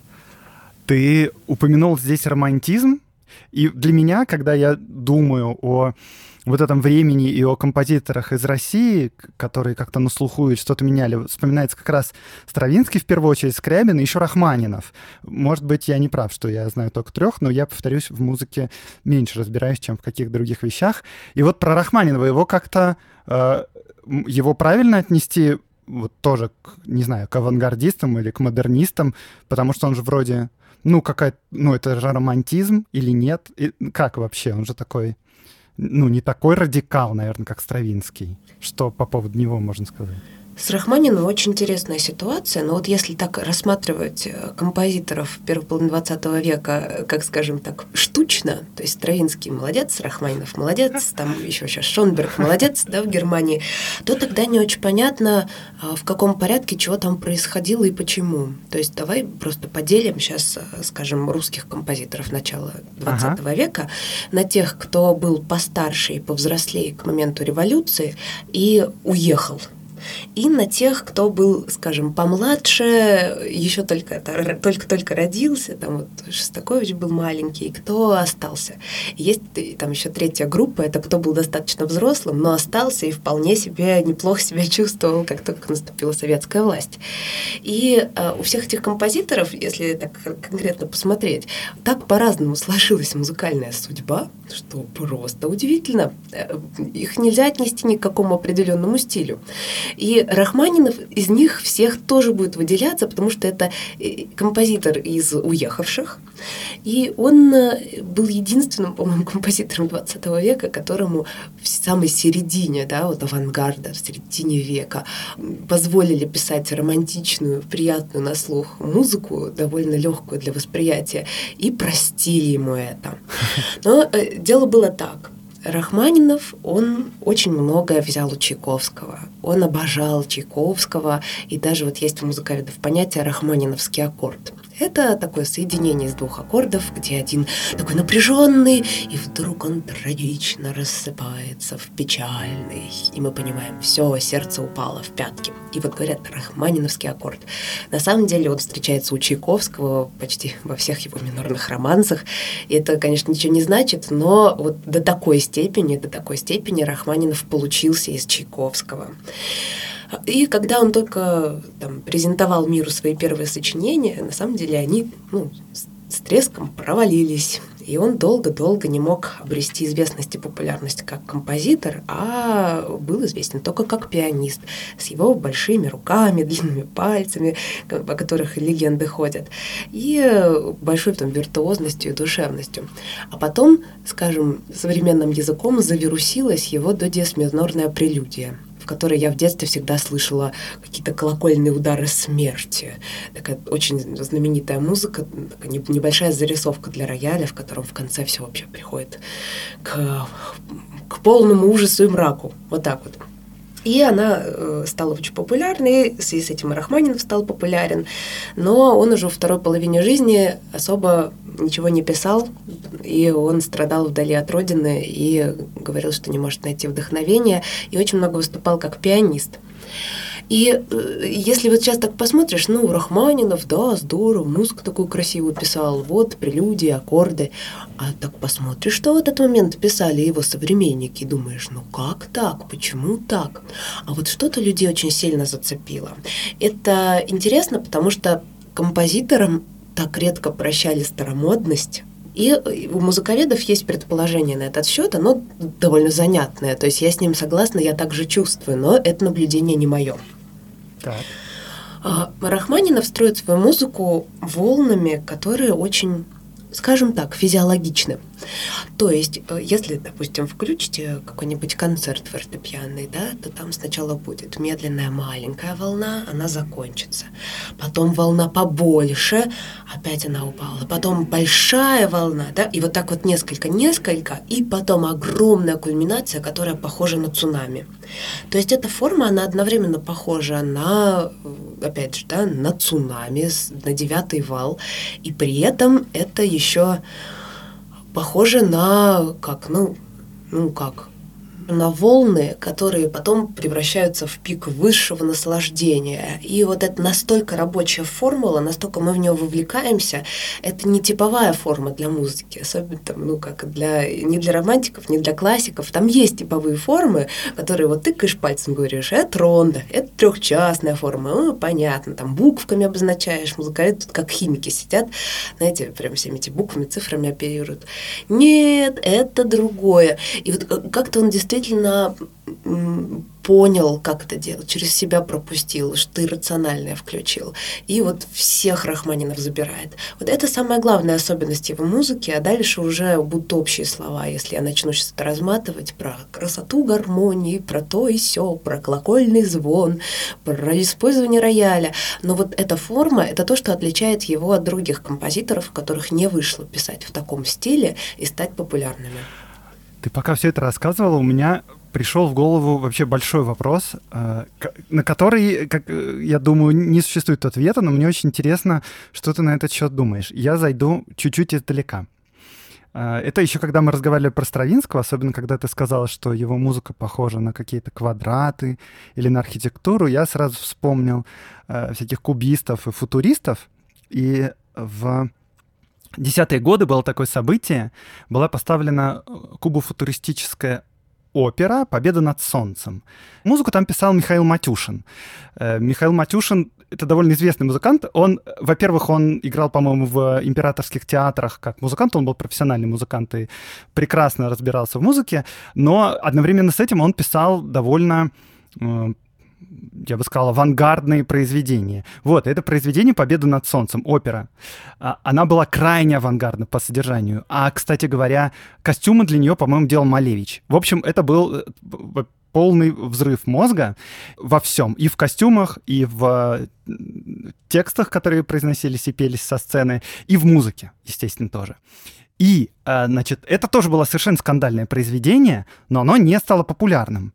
Ты упомянул здесь романтизм, и для меня, когда я думаю о вот этом времени и о композиторах из России, которые как-то на слуху и что-то меняли, вспоминается как раз Стравинский в первую очередь, Скрябин и еще Рахманинов. Может быть, я не прав, что я знаю только трех, но я, повторюсь, в музыке меньше разбираюсь, чем в каких других вещах. И вот про Рахманинова его как-то э, его правильно отнести вот тоже, не знаю, к авангардистам или к модернистам, потому что он же вроде, ну, какая ну, это же романтизм или нет? И как вообще? Он же такой, ну, не такой радикал, наверное, как Стравинский. Что по поводу него можно сказать? С Рахманином очень интересная ситуация, но вот если так рассматривать э, композиторов первой половины 20 века, э, как скажем так, штучно, то есть Стравинский молодец, Рахманинов молодец, там еще сейчас Шонберг молодец, да, в Германии, то тогда не очень понятно, а, в каком порядке чего там происходило и почему. То есть давай просто поделим сейчас, э, скажем, русских композиторов начала 20 ага. века на тех, кто был постарше и повзрослее к моменту революции и уехал и на тех, кто был, скажем, помладше, еще только только-только родился, там вот Шостакович был маленький, кто остался. Есть там еще третья группа, это кто был достаточно взрослым, но остался и вполне себе неплохо себя чувствовал, как только наступила советская власть. И э, у всех этих композиторов, если так конкретно посмотреть, так по-разному сложилась музыкальная судьба, что просто удивительно. Э, их нельзя отнести ни к какому определенному стилю. И Рахманинов из них всех тоже будет выделяться, потому что это э, композитор из уехавших. И он э, был единственным, по-моему, композитором 20 века, которому в самой середине, да, вот авангарда, в середине века позволили писать романтичную, приятную на слух музыку, довольно легкую для восприятия, и простили ему это. Но э, дело было так. Рахманинов, он очень многое взял у Чайковского. Он обожал Чайковского, и даже вот есть у музыковедов понятие «рахманиновский аккорд». Это такое соединение из двух аккордов, где один такой напряженный, и вдруг он трагично рассыпается в печальный. И мы понимаем, все, сердце упало в пятки. И вот говорят, рахманиновский аккорд. На самом деле он встречается у Чайковского почти во всех его минорных романсах. И это, конечно, ничего не значит, но вот до такой степени, до такой степени Рахманинов получился из Чайковского. И когда он только там, презентовал миру свои первые сочинения, на самом деле они ну, с треском провалились. И он долго-долго не мог обрести известность и популярность как композитор, а был известен только как пианист, с его большими руками, длинными пальцами, о которых легенды ходят, и большой там виртуозностью и душевностью. А потом, скажем, современным языком завирусилась его до диез минорная прелюдия в которой я в детстве всегда слышала какие-то колокольные удары смерти. Такая очень знаменитая музыка, такая небольшая зарисовка для рояля, в котором в конце все вообще приходит к, к полному ужасу и мраку. Вот так вот. И она э, стала очень популярной, в связи с этим и Рахманинов стал популярен, но он уже во второй половине жизни особо ничего не писал, и он страдал вдали от родины и говорил, что не может найти вдохновения, и очень много выступал как пианист. И э, если вот сейчас так посмотришь, ну, Рахманинов, да, здорово, музыку такую красивую писал, вот, прелюдии, аккорды. А так посмотришь, что в этот момент писали его современники, думаешь, ну как так, почему так? А вот что-то людей очень сильно зацепило. Это интересно, потому что композиторам так редко прощали старомодность, и у музыковедов есть предположение на этот счет, оно довольно занятное. То есть я с ним согласна, я также чувствую, но это наблюдение не мое. Так. А, Рахманинов строит свою музыку волнами, которые очень скажем так, физиологичны. То есть, э, если, допустим, включите какой-нибудь концерт фортепианный, да, то там сначала будет медленная маленькая волна, она закончится. Потом волна побольше, опять она упала. Потом большая волна, да, и вот так вот несколько-несколько, и потом огромная кульминация, которая похожа на цунами. То есть эта форма, она одновременно похожа на, опять же, да, на цунами, на девятый вал, и при этом это еще похоже на, как, ну, ну как, на волны, которые потом превращаются в пик высшего наслаждения. И вот это настолько рабочая формула, настолько мы в нее вовлекаемся, это не типовая форма для музыки, особенно там, ну, как для, не для романтиков, не для классиков. Там есть типовые формы, которые вот тыкаешь пальцем, говоришь, это ронда, это трехчастная форма, ну, понятно, там буквами обозначаешь, музыканты тут как химики сидят, знаете, прям всеми эти буквами, цифрами оперируют. Нет, это другое. И вот э, как-то он действительно действительно понял, как это делать, через себя пропустил, что иррациональное включил. И вот всех Рахманинов забирает. Вот это самая главная особенность его музыки, а дальше уже будут общие слова, если я начну сейчас это разматывать про красоту гармонии, про то и все, про колокольный звон, про использование рояля. Но вот эта форма — это то, что отличает его от других композиторов, которых не вышло писать в таком стиле и стать популярными. Ты пока все это рассказывала, у меня пришел в голову вообще большой вопрос, э, на который, как э, я думаю, не существует ответа, но мне очень интересно, что ты на этот счет думаешь. Я зайду чуть-чуть издалека. Э, это еще когда мы разговаривали про Стравинского, особенно когда ты сказала, что его музыка похожа на какие-то квадраты или на архитектуру, я сразу вспомнил всяких кубистов и футуристов. И в десятые годы было такое событие, была поставлена э, кубофутуристическая опера «Победа над солнцем». Музыку там писал Михаил Матюшин. Э, Михаил Матюшин — это довольно известный музыкант. Он, во-первых, он играл, по-моему, в императорских театрах как музыкант, он был профессиональный музыкант и прекрасно разбирался в музыке, но одновременно с этим он писал довольно э, я бы сказал, авангардные произведения. Вот, это произведение «Победа над солнцем», опера. А, она была крайне авангардна по содержанию. А, кстати говоря, костюмы для нее, по-моему, делал Малевич. В общем, это был э, полный взрыв мозга во всем. И в костюмах, и в текстах, которые произносились и пелись со сцены, и в музыке, естественно, тоже. И, э, значит, это тоже было совершенно скандальное произведение, но оно не стало популярным.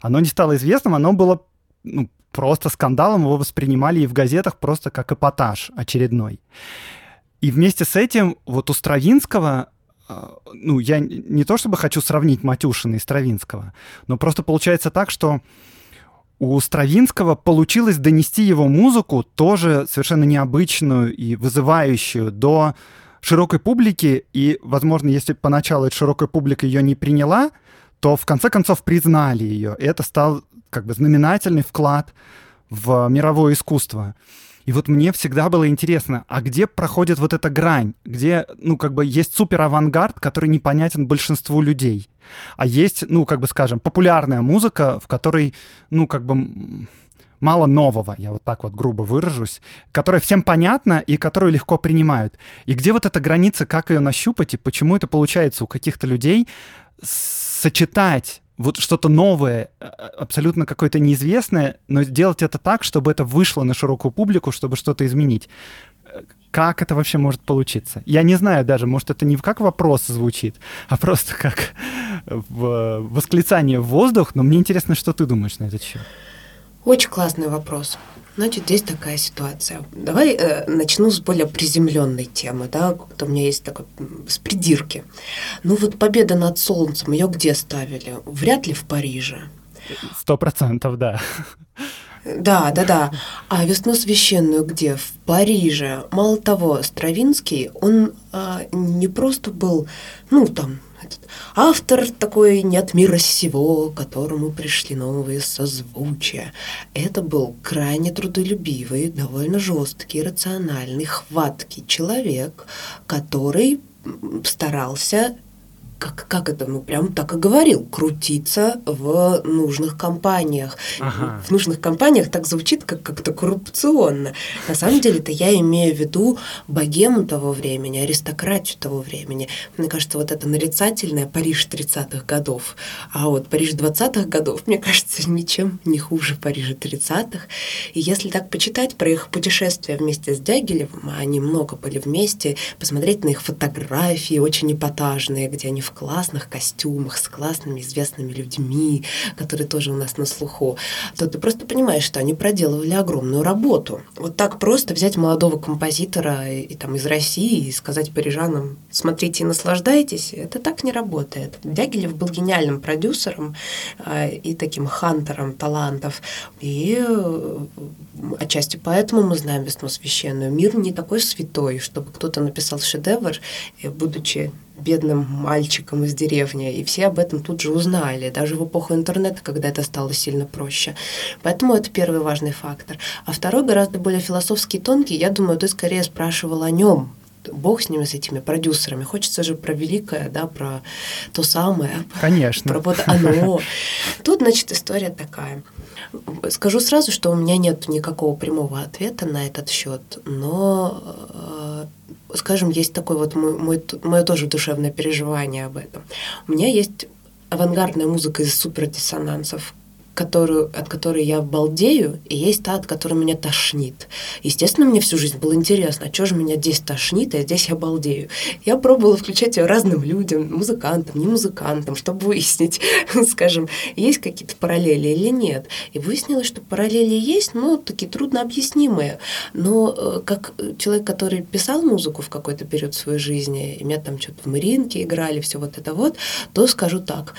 Оно не стало известным, оно было ну, просто скандалом его воспринимали и в газетах просто как эпатаж очередной. И вместе с этим вот у Стравинского а, ну, я не то чтобы хочу сравнить Матюшина и Стравинского, но просто получается так, что у Стравинского получилось донести его музыку, тоже совершенно необычную и вызывающую, до широкой публики, и, возможно, если поначалу эта широкая публика ее не приняла, то в конце концов признали ее. И это стал как бы знаменательный вклад в мировое искусство. И вот мне всегда было интересно, а где проходит вот эта грань, где, ну, как бы есть супер-авангард, который непонятен большинству людей, а есть, ну, как бы скажем, популярная музыка, в которой, ну, как бы мало нового, я вот так вот грубо выражусь, которая всем понятна и которую легко принимают. И где вот эта граница, как ее нащупать и почему это получается у каких-то людей сочетать вот что-то новое, а, абсолютно какое-то неизвестное, но сделать это так, чтобы это вышло на широкую публику, чтобы что-то изменить. Как это вообще может получиться? Я не знаю даже, может, это не как вопрос звучит, а просто как восклицание в воздух, но мне интересно, что ты думаешь на этот счет. Очень классный вопрос. Значит, здесь такая ситуация. Давай э, начну с более приземленной темы, да, вот у меня есть такой с придирки. Ну вот победа над солнцем, ее где ставили? Вряд ли в Париже. Сто процентов, да. Да, да, да. А весну священную где? В Париже. Мало того, Стравинский, он а, не просто был, ну там, этот, автор такой не от мира сего, которому пришли новые созвучия. Это был крайне трудолюбивый, довольно жесткий, рациональный, хваткий человек, который старался как, как это, ну, прям так и говорил, крутиться в нужных компаниях. Ага. В нужных компаниях так звучит, как как-то коррупционно. На самом деле-то я имею в виду богему того времени, аристократию того времени. Мне кажется, вот это нарицательное Париж 30-х годов. А вот Париж 20-х годов, мне кажется, ничем не хуже Парижа 30-х. И если так почитать про их путешествия вместе с Дягилевым, а они много были вместе, посмотреть на их фотографии, очень эпатажные, где они в классных костюмах, с классными известными людьми, которые тоже у нас на слуху, то ты просто понимаешь, что они проделывали огромную работу. Вот так просто взять молодого композитора и, и там из России и сказать парижанам, смотрите и наслаждайтесь, это так не работает. Дягилев был гениальным продюсером э, и таким хантером талантов. И э, отчасти поэтому мы знаем «Весну священную». Мир не такой святой, чтобы кто-то написал шедевр, будучи бедным мальчиком из деревни, и все об этом тут же узнали, даже в эпоху интернета, когда это стало сильно проще. Поэтому это первый важный фактор. А второй, гораздо более философский, тонкий, я думаю, ты скорее спрашивал о нем, Бог с ними, с этими продюсерами. Хочется же про великое, да, про то самое. Конечно. Про вот оно. Тут, значит, история такая. Скажу сразу, что у меня нет никакого прямого ответа на этот счет, но э, скажем, есть такое вот мой, мое тоже душевное переживание об этом. У меня есть авангардная музыка из супердиссонансов, которую, от которой я балдею, и есть та, от которой меня тошнит. Естественно, мне всю жизнь было интересно, а что же меня здесь тошнит, а здесь я балдею. Я пробовала включать ее разным людям, музыкантам, не музыкантам, чтобы выяснить, скажем, есть какие-то параллели или нет. И выяснилось, что параллели есть, но такие трудно объяснимые. Но э, как человек, который писал музыку в какой-то период своей жизни, и меня там что-то в Маринке играли, все вот это вот, то скажу так.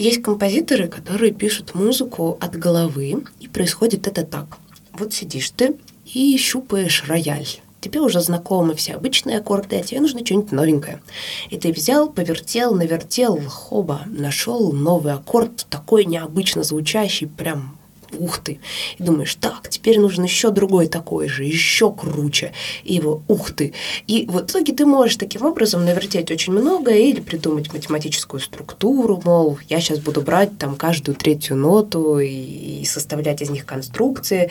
Есть композиторы, которые пишут музыку от головы, и происходит это так. Вот сидишь ты и щупаешь рояль. Тебе уже знакомы все обычные аккорды, а тебе нужно что-нибудь новенькое. И ты взял, повертел, навертел, хоба, нашел новый аккорд, такой необычно звучащий, прям ух ты, и думаешь, так, теперь нужен еще другой такой же, еще круче, и его, ух ты. И в итоге ты можешь таким образом навертеть очень много или придумать математическую структуру, мол, я сейчас буду брать там каждую третью ноту и, и составлять из них конструкции,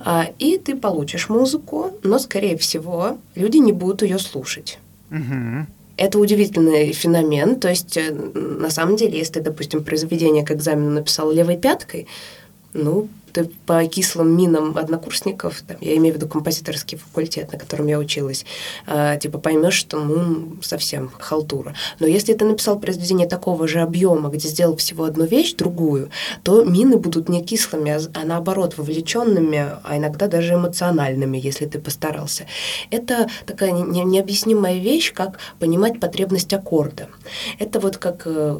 а, и ты получишь музыку, но, скорее всего, люди не будут ее слушать. Угу. Это удивительный феномен. То есть, э, на самом деле, если ты, допустим, произведение к экзамену написал левой пяткой, ну, ты по кислым минам однокурсников, там, я имею в виду композиторский факультет, на котором я училась, э, типа поймешь, что ну совсем халтура. Но если ты написал произведение такого же объема, где сделал всего одну вещь, другую, то мины будут не кислыми, а, а наоборот вовлеченными, а иногда даже эмоциональными, если ты постарался. Это такая не, необъяснимая вещь, как понимать потребность аккорда. Это вот как э,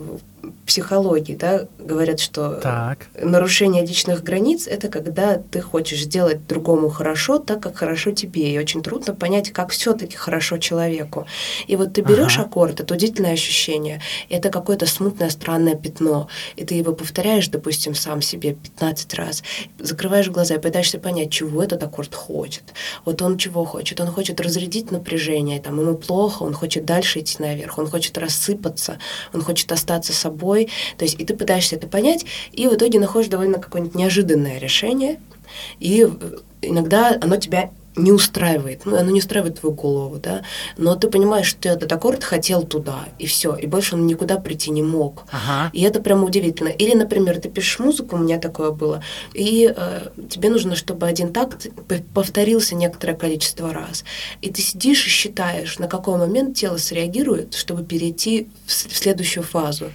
психологии, да, говорят, что так. нарушение личных границ — это когда ты хочешь сделать другому хорошо, так как хорошо тебе, и очень трудно понять, как все таки хорошо человеку. И вот ты берешь ага. аккорд, это удивительное ощущение, это какое-то смутное, странное пятно, и ты его повторяешь, допустим, сам себе 15 раз, закрываешь глаза и пытаешься понять, чего этот аккорд хочет. Вот он чего хочет? Он хочет разрядить напряжение, там, ему плохо, он хочет дальше идти наверх, он хочет рассыпаться, он хочет остаться собой, то есть и ты пытаешься это понять, и в итоге находишь довольно какое-нибудь неожиданное решение, и иногда оно тебя не устраивает, ну, оно не устраивает твою голову, да, но ты понимаешь, что этот аккорд хотел туда, и все, и больше он никуда прийти не мог. Ага. И это прямо удивительно. Или, например, ты пишешь музыку, у меня такое было, и э, тебе нужно, чтобы один такт повторился некоторое количество раз. И ты сидишь и считаешь, на какой момент тело среагирует, чтобы перейти в, в следующую фазу.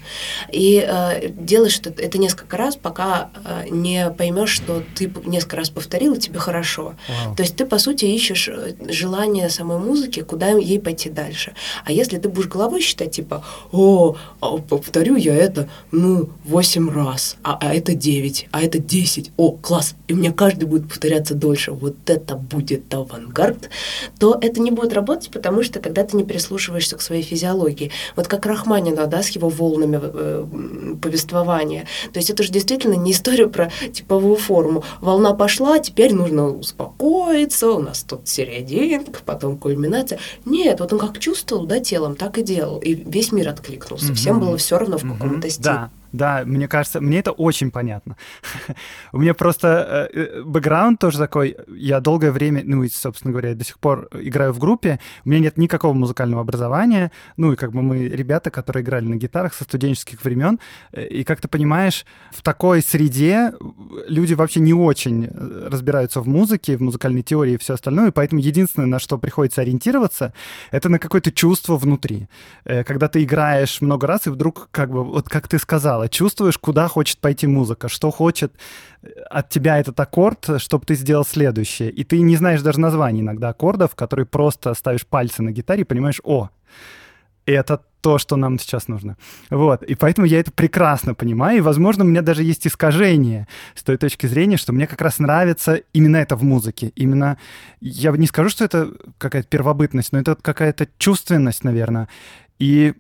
И э, делаешь это, это несколько раз, пока э, не поймешь, что ты несколько раз повторил, и тебе хорошо. Вау. То есть ты, по сути, сути, ищешь э, желание самой музыки, куда ей пойти дальше. А если ты будешь головой считать, типа, о, а повторю я это, ну, 8 раз, а, а это 9, а это 10, о, класс, и у меня каждый будет повторяться дольше, вот это будет авангард, то это не будет работать, потому что тогда ты не прислушиваешься к своей физиологии. Вот как Рахманинова, да, с его волнами э, повествования. То есть это же действительно не история про типовую форму. Волна пошла, теперь нужно успокоиться, нас тут серединка, потом кульминация. Нет, вот он как чувствовал, да, телом, так и делал. И весь мир откликнулся. Угу. Всем было все равно в каком-то стиле. Да, да, мне кажется, мне это очень понятно. У меня просто э, э, бэкграунд тоже такой. Я долгое время, ну и, собственно говоря, до сих пор играю в группе. У меня нет никакого музыкального образования. Ну и как бы мы ребята, которые играли на гитарах со студенческих времен. Э, и как ты понимаешь, в такой среде люди вообще не очень разбираются в музыке, в музыкальной теории и все остальное. Поэтому единственное, на что приходится ориентироваться, это на какое-то чувство внутри. Когда ты играешь много раз, и вдруг, как бы, вот как ты сказал, сначала чувствуешь, куда хочет пойти музыка, что хочет э, от тебя этот аккорд, чтобы ты сделал следующее. И ты не знаешь даже названий иногда аккордов, которые просто ставишь пальцы на гитаре и понимаешь, о, это то, что нам сейчас нужно. Вот. И поэтому я это прекрасно понимаю. И, возможно, у меня даже есть искажение с той точки зрения, что мне как раз нравится именно это в музыке. Именно, я не скажу, что это какая-то первобытность, но это какая-то чувственность, наверное. И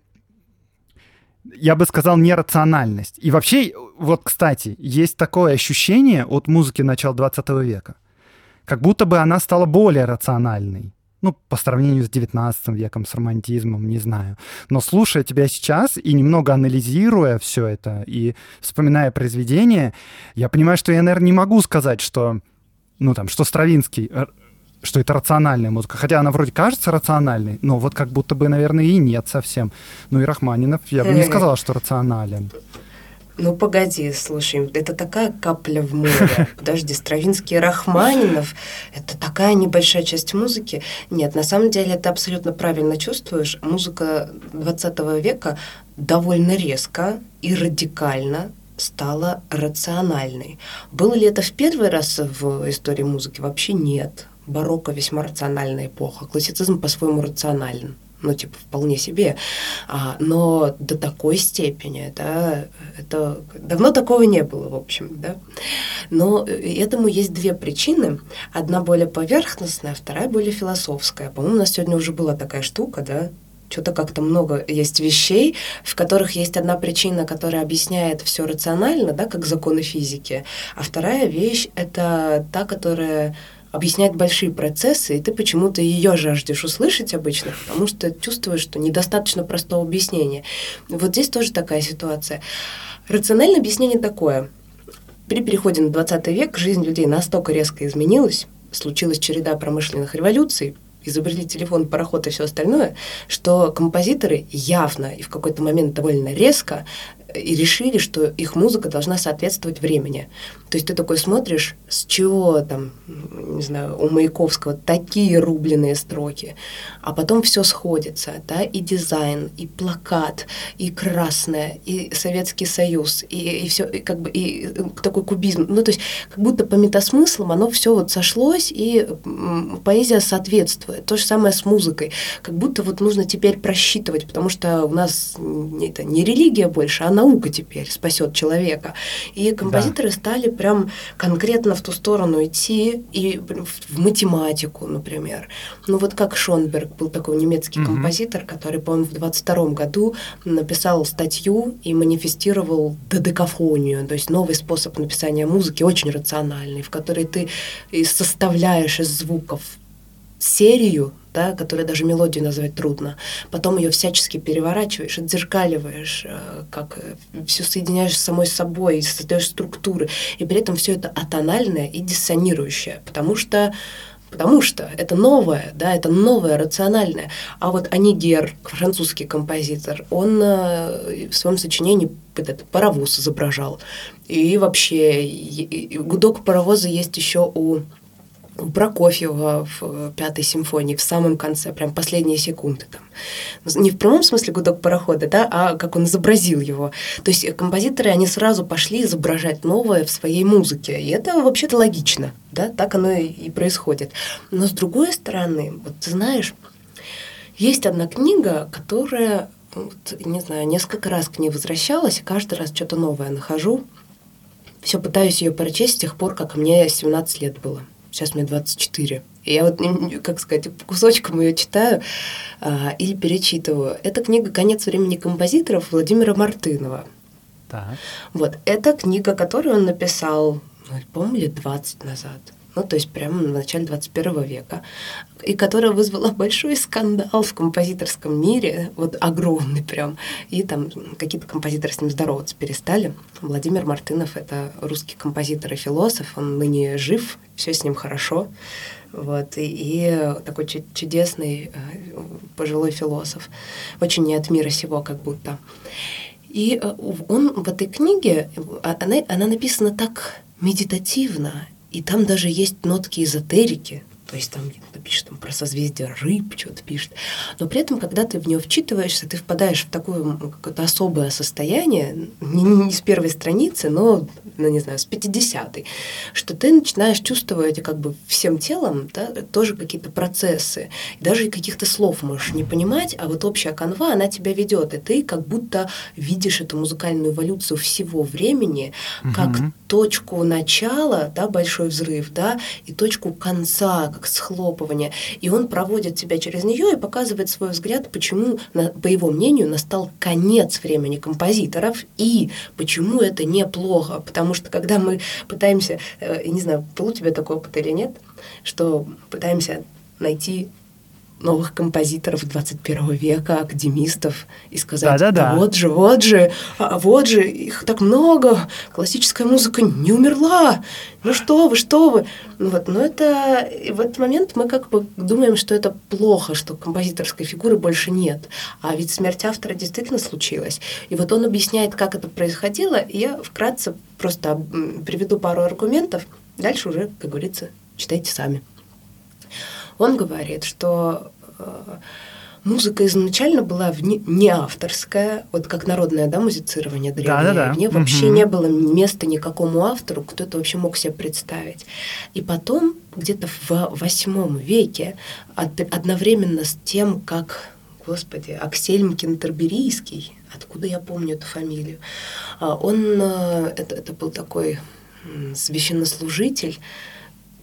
я бы сказал, нерациональность. И вообще, вот, кстати, есть такое ощущение от музыки начала 20 века, как будто бы она стала более рациональной. Ну, по сравнению с 19 веком, с романтизмом, не знаю. Но слушая тебя сейчас и немного анализируя все это и вспоминая произведение, я понимаю, что я, наверное, не могу сказать, что ну там, что Стравинский что это рациональная музыка. Хотя она вроде кажется рациональной, но вот как будто бы, наверное, и нет совсем. Ну и Рахманинов, я бы не сказала, что рационален. Ну, погоди, слушай, это такая капля в море. Подожди, Стравинский и Рахманинов — это такая небольшая часть музыки. Нет, на самом деле ты абсолютно правильно чувствуешь. Музыка 20 века довольно резко и радикально стала рациональной. Было ли это в первый раз в истории музыки? Вообще нет барокко весьма рациональная эпоха. Классицизм по-своему рационален ну, типа, вполне себе. А, но до такой степени, да, это давно такого не было, в общем, да. Но этому есть две причины. Одна более поверхностная, вторая более философская. По-моему, у нас сегодня уже была такая штука, да, что-то как-то много есть вещей, в которых есть одна причина, которая объясняет все рационально, да, как законы физики, а вторая вещь — это та, которая объясняет большие процессы, и ты почему-то ее жаждешь услышать обычно, потому что чувствуешь, что недостаточно простого объяснения. Вот здесь тоже такая ситуация. Рациональное объяснение такое. При переходе на 20 век жизнь людей настолько резко изменилась, случилась череда промышленных революций, изобрели телефон, пароход и все остальное, что композиторы явно и в какой-то момент довольно резко и решили, что их музыка должна соответствовать времени. То есть ты такой смотришь, с чего там, не знаю, у Маяковского такие рубленые строки, а потом все сходится, да, и дизайн, и плакат, и красное, и Советский Союз, и, и все, и как бы, и такой кубизм. Ну, то есть как будто по метасмыслам оно все вот сошлось, и поэзия соответствует. То же самое с музыкой. Как будто вот нужно теперь просчитывать, потому что у нас это не религия больше, а наука теперь спасет человека. И композиторы да. стали прям конкретно в ту сторону идти, и в математику, например. Ну вот как Шонберг был такой немецкий угу. композитор, который, по-моему, в 22 году написал статью и манифестировал додекафонию, то есть новый способ написания музыки, очень рациональный, в которой ты составляешь из звуков серию да, которую даже мелодию назвать трудно. Потом ее всячески переворачиваешь, отзеркаливаешь, э, как э, все соединяешь с самой собой, создаешь структуры. И при этом все это атональное и диссонирующее, потому что потому что это новое, да, это новое, рациональное. А вот Анигер, французский композитор, он э, в своем сочинении этот паровоз изображал. И вообще гудок паровоза есть еще у Прокофьева в э, пятой симфонии, в самом конце, прям последние секунды там. Не в прямом смысле гудок парохода, да, а как он изобразил его. То есть композиторы, они сразу пошли изображать новое в своей музыке. И это вообще-то логично, да, так оно и происходит. Но с другой стороны, вот ты знаешь, есть одна книга, которая, вот, не знаю, несколько раз к ней возвращалась, и каждый раз что-то новое нахожу. Все пытаюсь ее прочесть с тех пор, как мне 17 лет было сейчас мне 24. И я вот, как сказать, кусочком ее читаю а, или перечитываю. Это книга «Конец времени композиторов» Владимира Мартынова. Так. Вот, это книга, которую он написал, ну, по-моему, лет 20 назад ну, то есть прямо в начале 21 века, и которая вызвала большой скандал в композиторском мире, вот огромный прям, и там какие-то композиторы с ним здороваться перестали. Владимир Мартынов — это русский композитор и философ, он ныне жив, все с ним хорошо, вот, и, и такой чудесный э, пожилой философ, очень не от мира сего как будто. И э, он в этой книге, а, она, она написана так медитативно и там даже есть нотки эзотерики, то есть там пишет там, про созвездие рыб, что-то пишет. Но при этом, когда ты в нее вчитываешься, ты впадаешь в такое какое-то особое состояние, не, не с первой страницы, но, ну, не знаю, с 50-й, что ты начинаешь чувствовать как бы всем телом да, тоже какие-то процессы. И даже каких-то слов можешь не понимать, а вот общая канва, она тебя ведет, и ты как будто видишь эту музыкальную эволюцию всего времени, как угу. точку начала, да, большой взрыв, да, и точку конца, как схлопывание. И он проводит тебя через нее и показывает свой взгляд, почему, по его мнению, настал конец времени композиторов и почему это неплохо. Потому что когда мы пытаемся, э, не знаю, был у тебя такой опыт или нет, что пытаемся найти новых композиторов 21 века, академистов, и сказать, да, да, да. вот же, вот же, а вот же, их так много, классическая музыка не умерла, ну что вы, что вы. Ну вот, но это, в этот момент мы как бы думаем, что это плохо, что композиторской фигуры больше нет. А ведь смерть автора действительно случилась. И вот он объясняет, как это происходило, и я вкратце просто приведу пару аргументов, дальше уже, как говорится, читайте сами. Он говорит, что музыка изначально была вне, не авторская, вот как народное да, музицирование древнее. Да, да, да. В ней угу. вообще не было места никакому автору, кто это вообще мог себе представить. И потом, где-то в восьмом веке, одновременно с тем, как, господи, Аксельм Кентерберийский, откуда я помню эту фамилию, а, он, э, это, это был такой священнослужитель,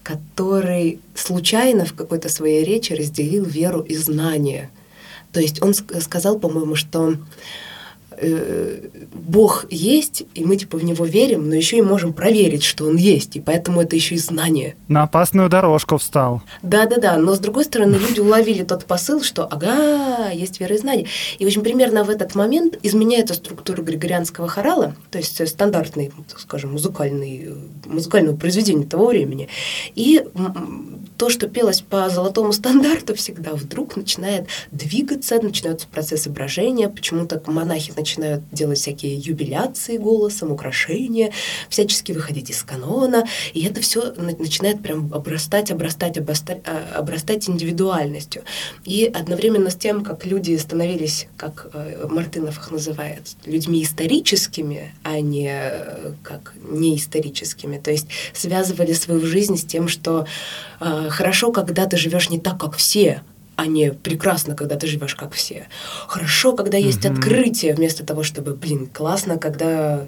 который случайно в какой-то своей речи разделил веру и знание. То есть он сказал, по-моему, что э, Бог есть, и мы типа в него верим, но еще и можем проверить, что он есть, и поэтому это еще и знание. На опасную дорожку встал. Да-да-да, но с другой стороны люди уловили тот посыл, что ага, есть вера и знание. И очень примерно в этот момент изменяется структура григорианского хорала, то есть стандартный, так скажем, музыкальный, музыкального произведения того времени. И то, что пелось по золотому стандарту всегда, вдруг начинает двигаться, начинаются процессы брожения, почему-то монахи начинают делать всякие юбиляции голосом, украшения, всячески выходить из канона, и это все начинает прям обрастать, обрастать, обрастать, а, обрастать индивидуальностью. И одновременно с тем, как люди становились, как э, Мартынов их называет, людьми историческими, а не э, как неисторическими, то есть связывали свою жизнь с тем, что хорошо, когда ты живешь не так, как все, а не прекрасно, когда ты живешь как все. Хорошо, когда есть mm-hmm. открытие, вместо того, чтобы, блин, классно, когда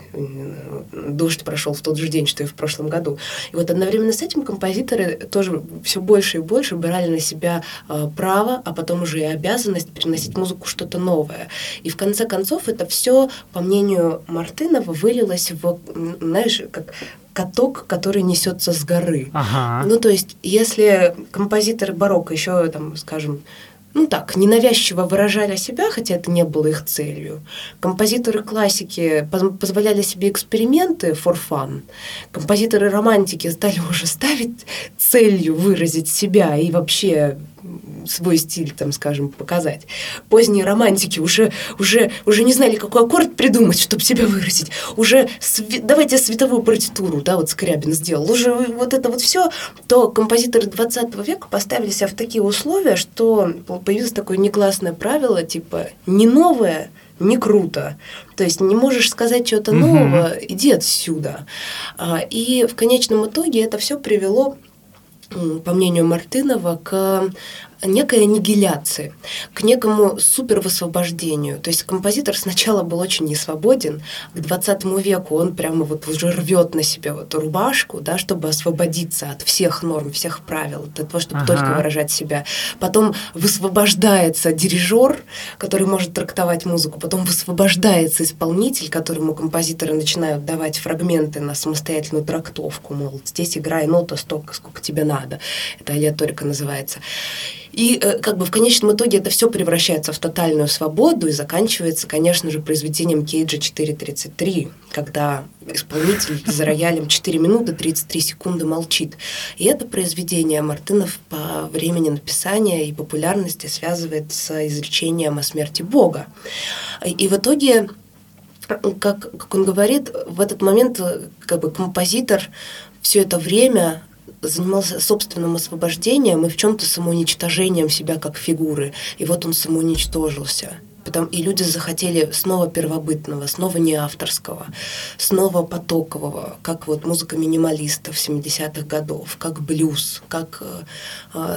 дождь прошел в тот же день, что и в прошлом году. И вот одновременно с этим композиторы тоже все больше и больше брали на себя э, право, а потом уже и обязанность переносить музыку что-то новое. И в конце концов это все, по мнению Мартынова, вылилось в, знаешь, как каток, который несется с горы. Ага. Ну, то есть, если композиторы барокко еще, там, скажем, ну так, ненавязчиво выражали себя, хотя это не было их целью. Композиторы классики позволяли себе эксперименты for fun. Композиторы романтики стали уже ставить целью выразить себя и вообще свой стиль, там, скажем, показать. Поздние романтики уже, уже, уже не знали, какой аккорд придумать, чтобы себя выразить. Уже сви- давайте световую партитуру, да, вот Скрябин сделал. Уже вот это вот все, то композиторы 20 века поставили себя в такие условия, что появилось такое негласное правило, типа, не новое, не круто. То есть не можешь сказать что-то нового, иди отсюда. А, и в конечном итоге это все привело по мнению Мартынова, к некой аннигиляции, к некому супервысвобождению. То есть композитор сначала был очень несвободен, к 20 веку он прямо вот уже рвет на себе вот рубашку, да, чтобы освободиться от всех норм, всех правил, от того, чтобы ага. только выражать себя. Потом высвобождается дирижер, который может трактовать музыку, потом высвобождается исполнитель, которому композиторы начинают давать фрагменты на самостоятельную трактовку, мол, здесь играй нота столько, сколько тебе надо. Это алиаторика называется. И э, как бы в конечном итоге это все превращается в тотальную свободу и заканчивается, конечно же, произведением Кейджа 4.33, когда исполнитель за роялем 4 минуты 33 секунды молчит. И это произведение Мартынов по времени написания и популярности связывает с изречением о смерти Бога. И в итоге как, как он говорит, в этот момент э, как бы композитор все это время занимался собственным освобождением и в чем-то самоуничтожением себя как фигуры. И вот он самоуничтожился. Потом, и люди захотели снова первобытного, снова не авторского, снова потокового, как вот музыка минималистов 70-х годов, как блюз, как э, э,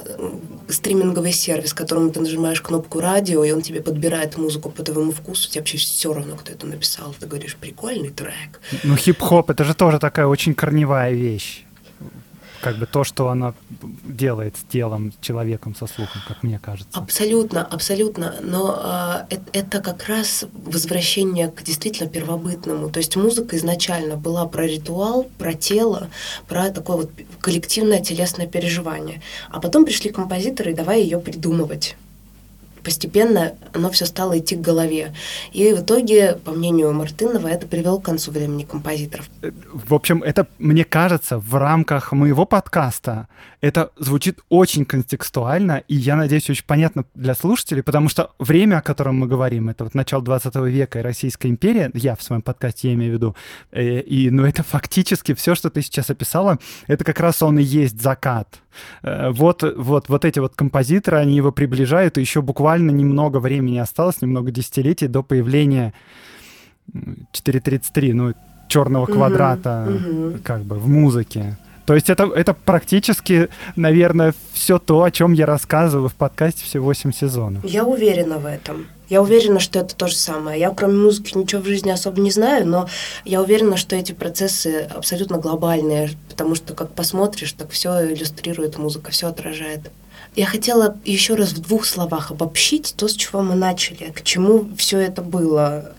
стриминговый сервис, которым ты нажимаешь кнопку радио, и он тебе подбирает музыку по твоему вкусу, тебе вообще все равно, кто это написал. Ты говоришь, прикольный трек. Ну, хип-хоп — это же тоже такая очень корневая вещь как бы то, что она делает с телом, человеком со слухом, как мне кажется. Абсолютно, абсолютно. Но э, это как раз возвращение к действительно первобытному. То есть музыка изначально была про ритуал, про тело, про такое вот коллективное телесное переживание. А потом пришли композиторы, и давай ее придумывать постепенно оно все стало идти к голове. И в итоге, по мнению Мартынова, это привело к концу времени композиторов. В общем, это, мне кажется, в рамках моего подкаста это звучит очень контекстуально, и я надеюсь, очень понятно для слушателей, потому что время, о котором мы говорим, это вот начало 20 века и Российская империя, я в своем подкасте я имею в виду, и, э, и ну это фактически все, что ты сейчас описала, это как раз он и есть закат. Э, вот, вот, вот эти вот композиторы, они его приближают, и еще буквально немного времени осталось, немного десятилетий до появления 4.33, ну, черного квадрата, угу, угу. как бы в музыке. То есть это, это практически, наверное, все то, о чем я рассказываю в подкасте все 8 сезонов. Я уверена в этом. Я уверена, что это то же самое. Я кроме музыки ничего в жизни особо не знаю, но я уверена, что эти процессы абсолютно глобальные, потому что как посмотришь, так все иллюстрирует музыка, все отражает. Я хотела еще раз в двух словах обобщить то, с чего мы начали, к чему все это было.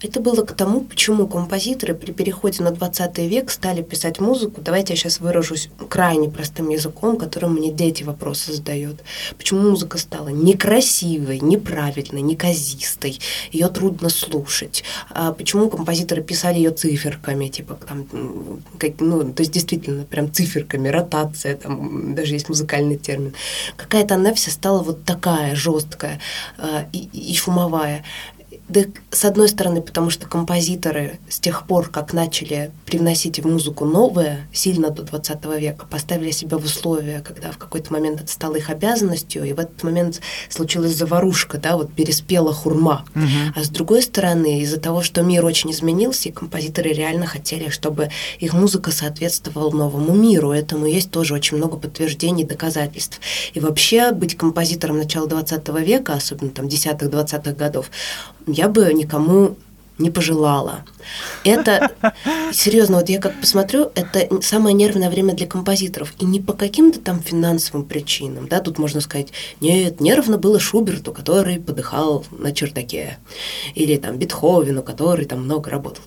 Это было к тому, почему композиторы при переходе на 20 век стали писать музыку. Давайте я сейчас выражусь крайне простым языком, которым мне дети вопросы задают. Почему музыка стала некрасивой, неправильной, неказистой, ее трудно слушать. А почему композиторы писали ее циферками, типа там, как, ну, то есть действительно прям циферками, ротация, там даже есть музыкальный термин. Какая-то она вся стала вот такая жесткая э, и, и шумовая. Да, с одной стороны, потому что композиторы с тех пор, как начали привносить в музыку новое, сильно до 20 века, поставили себя в условия, когда в какой-то момент это стало их обязанностью, и в этот момент случилась заварушка, да, вот переспела хурма. Угу. А с другой стороны, из-за того, что мир очень изменился, и композиторы реально хотели, чтобы их музыка соответствовала новому миру, этому есть тоже очень много подтверждений, доказательств. И вообще быть композитором начала 20 века, особенно там 10-20-х годов, я бы никому не пожелала. Это, серьезно, вот я как посмотрю, это самое нервное время для композиторов. И не по каким-то там финансовым причинам. Да, тут можно сказать, нет, нервно было Шуберту, который подыхал на чердаке. Или там Бетховену, который там много работал.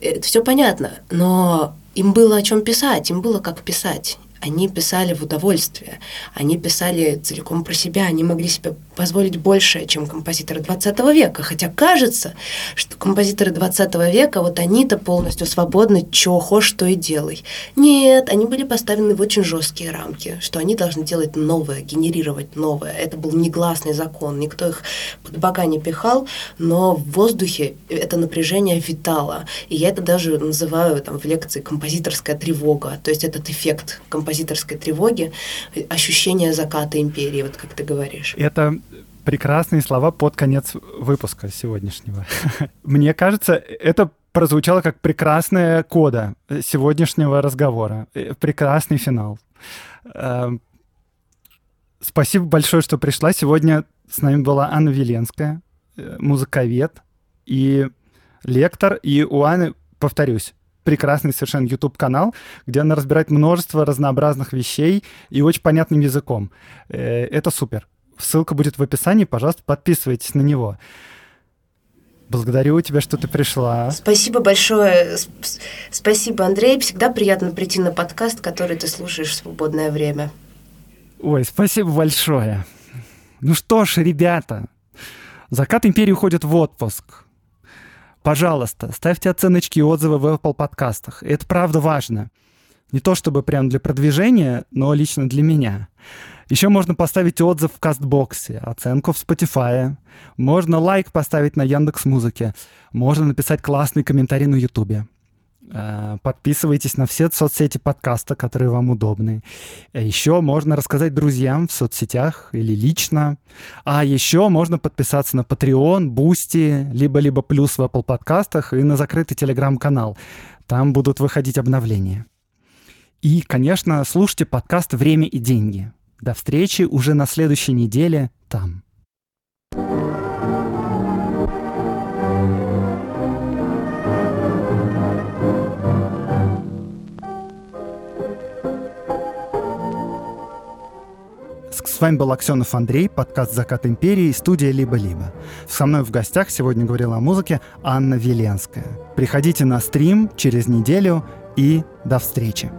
Это все понятно, но им было о чем писать, им было как писать они писали в удовольствие, они писали целиком про себя, они могли себе позволить больше, чем композиторы 20 века. Хотя кажется, что композиторы 20 века, вот они-то полностью свободны, чего хочешь, что и делай. Нет, они были поставлены в очень жесткие рамки, что они должны делать новое, генерировать новое. Это был негласный закон, никто их под бока не пихал, но в воздухе это напряжение витало. И я это даже называю там, в лекции композиторская тревога, то есть этот эффект композиторской тревоги, ощущение заката империи, вот как ты говоришь. Это прекрасные слова под конец выпуска сегодняшнего. Мне кажется, это прозвучало как прекрасная кода сегодняшнего разговора. Э, прекрасный финал. Эм, спасибо большое, что пришла. Сегодня с нами была Анна Веленская, э, музыковед и лектор. И у Анны, повторюсь, прекрасный совершенно YouTube-канал, где она разбирает множество разнообразных вещей и очень понятным языком. Э, это супер. Ссылка будет в описании, пожалуйста, подписывайтесь на него. Благодарю тебя, что ты пришла. Спасибо большое. Спасибо, Андрей. Всегда приятно прийти на подкаст, который ты слушаешь в свободное время. Ой, спасибо большое. Ну что ж, ребята, Закат Империи уходит в отпуск. Пожалуйста, ставьте оценочки и отзывы в Apple подкастах. Это правда важно. Не то чтобы прям для продвижения, но лично для меня. Еще можно поставить отзыв в Кастбоксе, оценку в Spotify. Можно лайк поставить на Яндекс Музыке. Можно написать классный комментарий на Ютубе. Э, подписывайтесь на все соцсети подкаста, которые вам удобны. Еще можно рассказать друзьям в соцсетях или лично. А еще можно подписаться на Patreon, Boosty, либо-либо плюс в Apple подкастах и на закрытый телеграм-канал. Там будут выходить обновления. И, конечно, слушайте подкаст «Время и деньги». До встречи уже на следующей неделе там. С вами был Аксенов Андрей, подкаст «Закат империи», студия «Либо-либо». Со мной в гостях сегодня говорила о музыке Анна Веленская. Приходите на стрим через неделю и до встречи.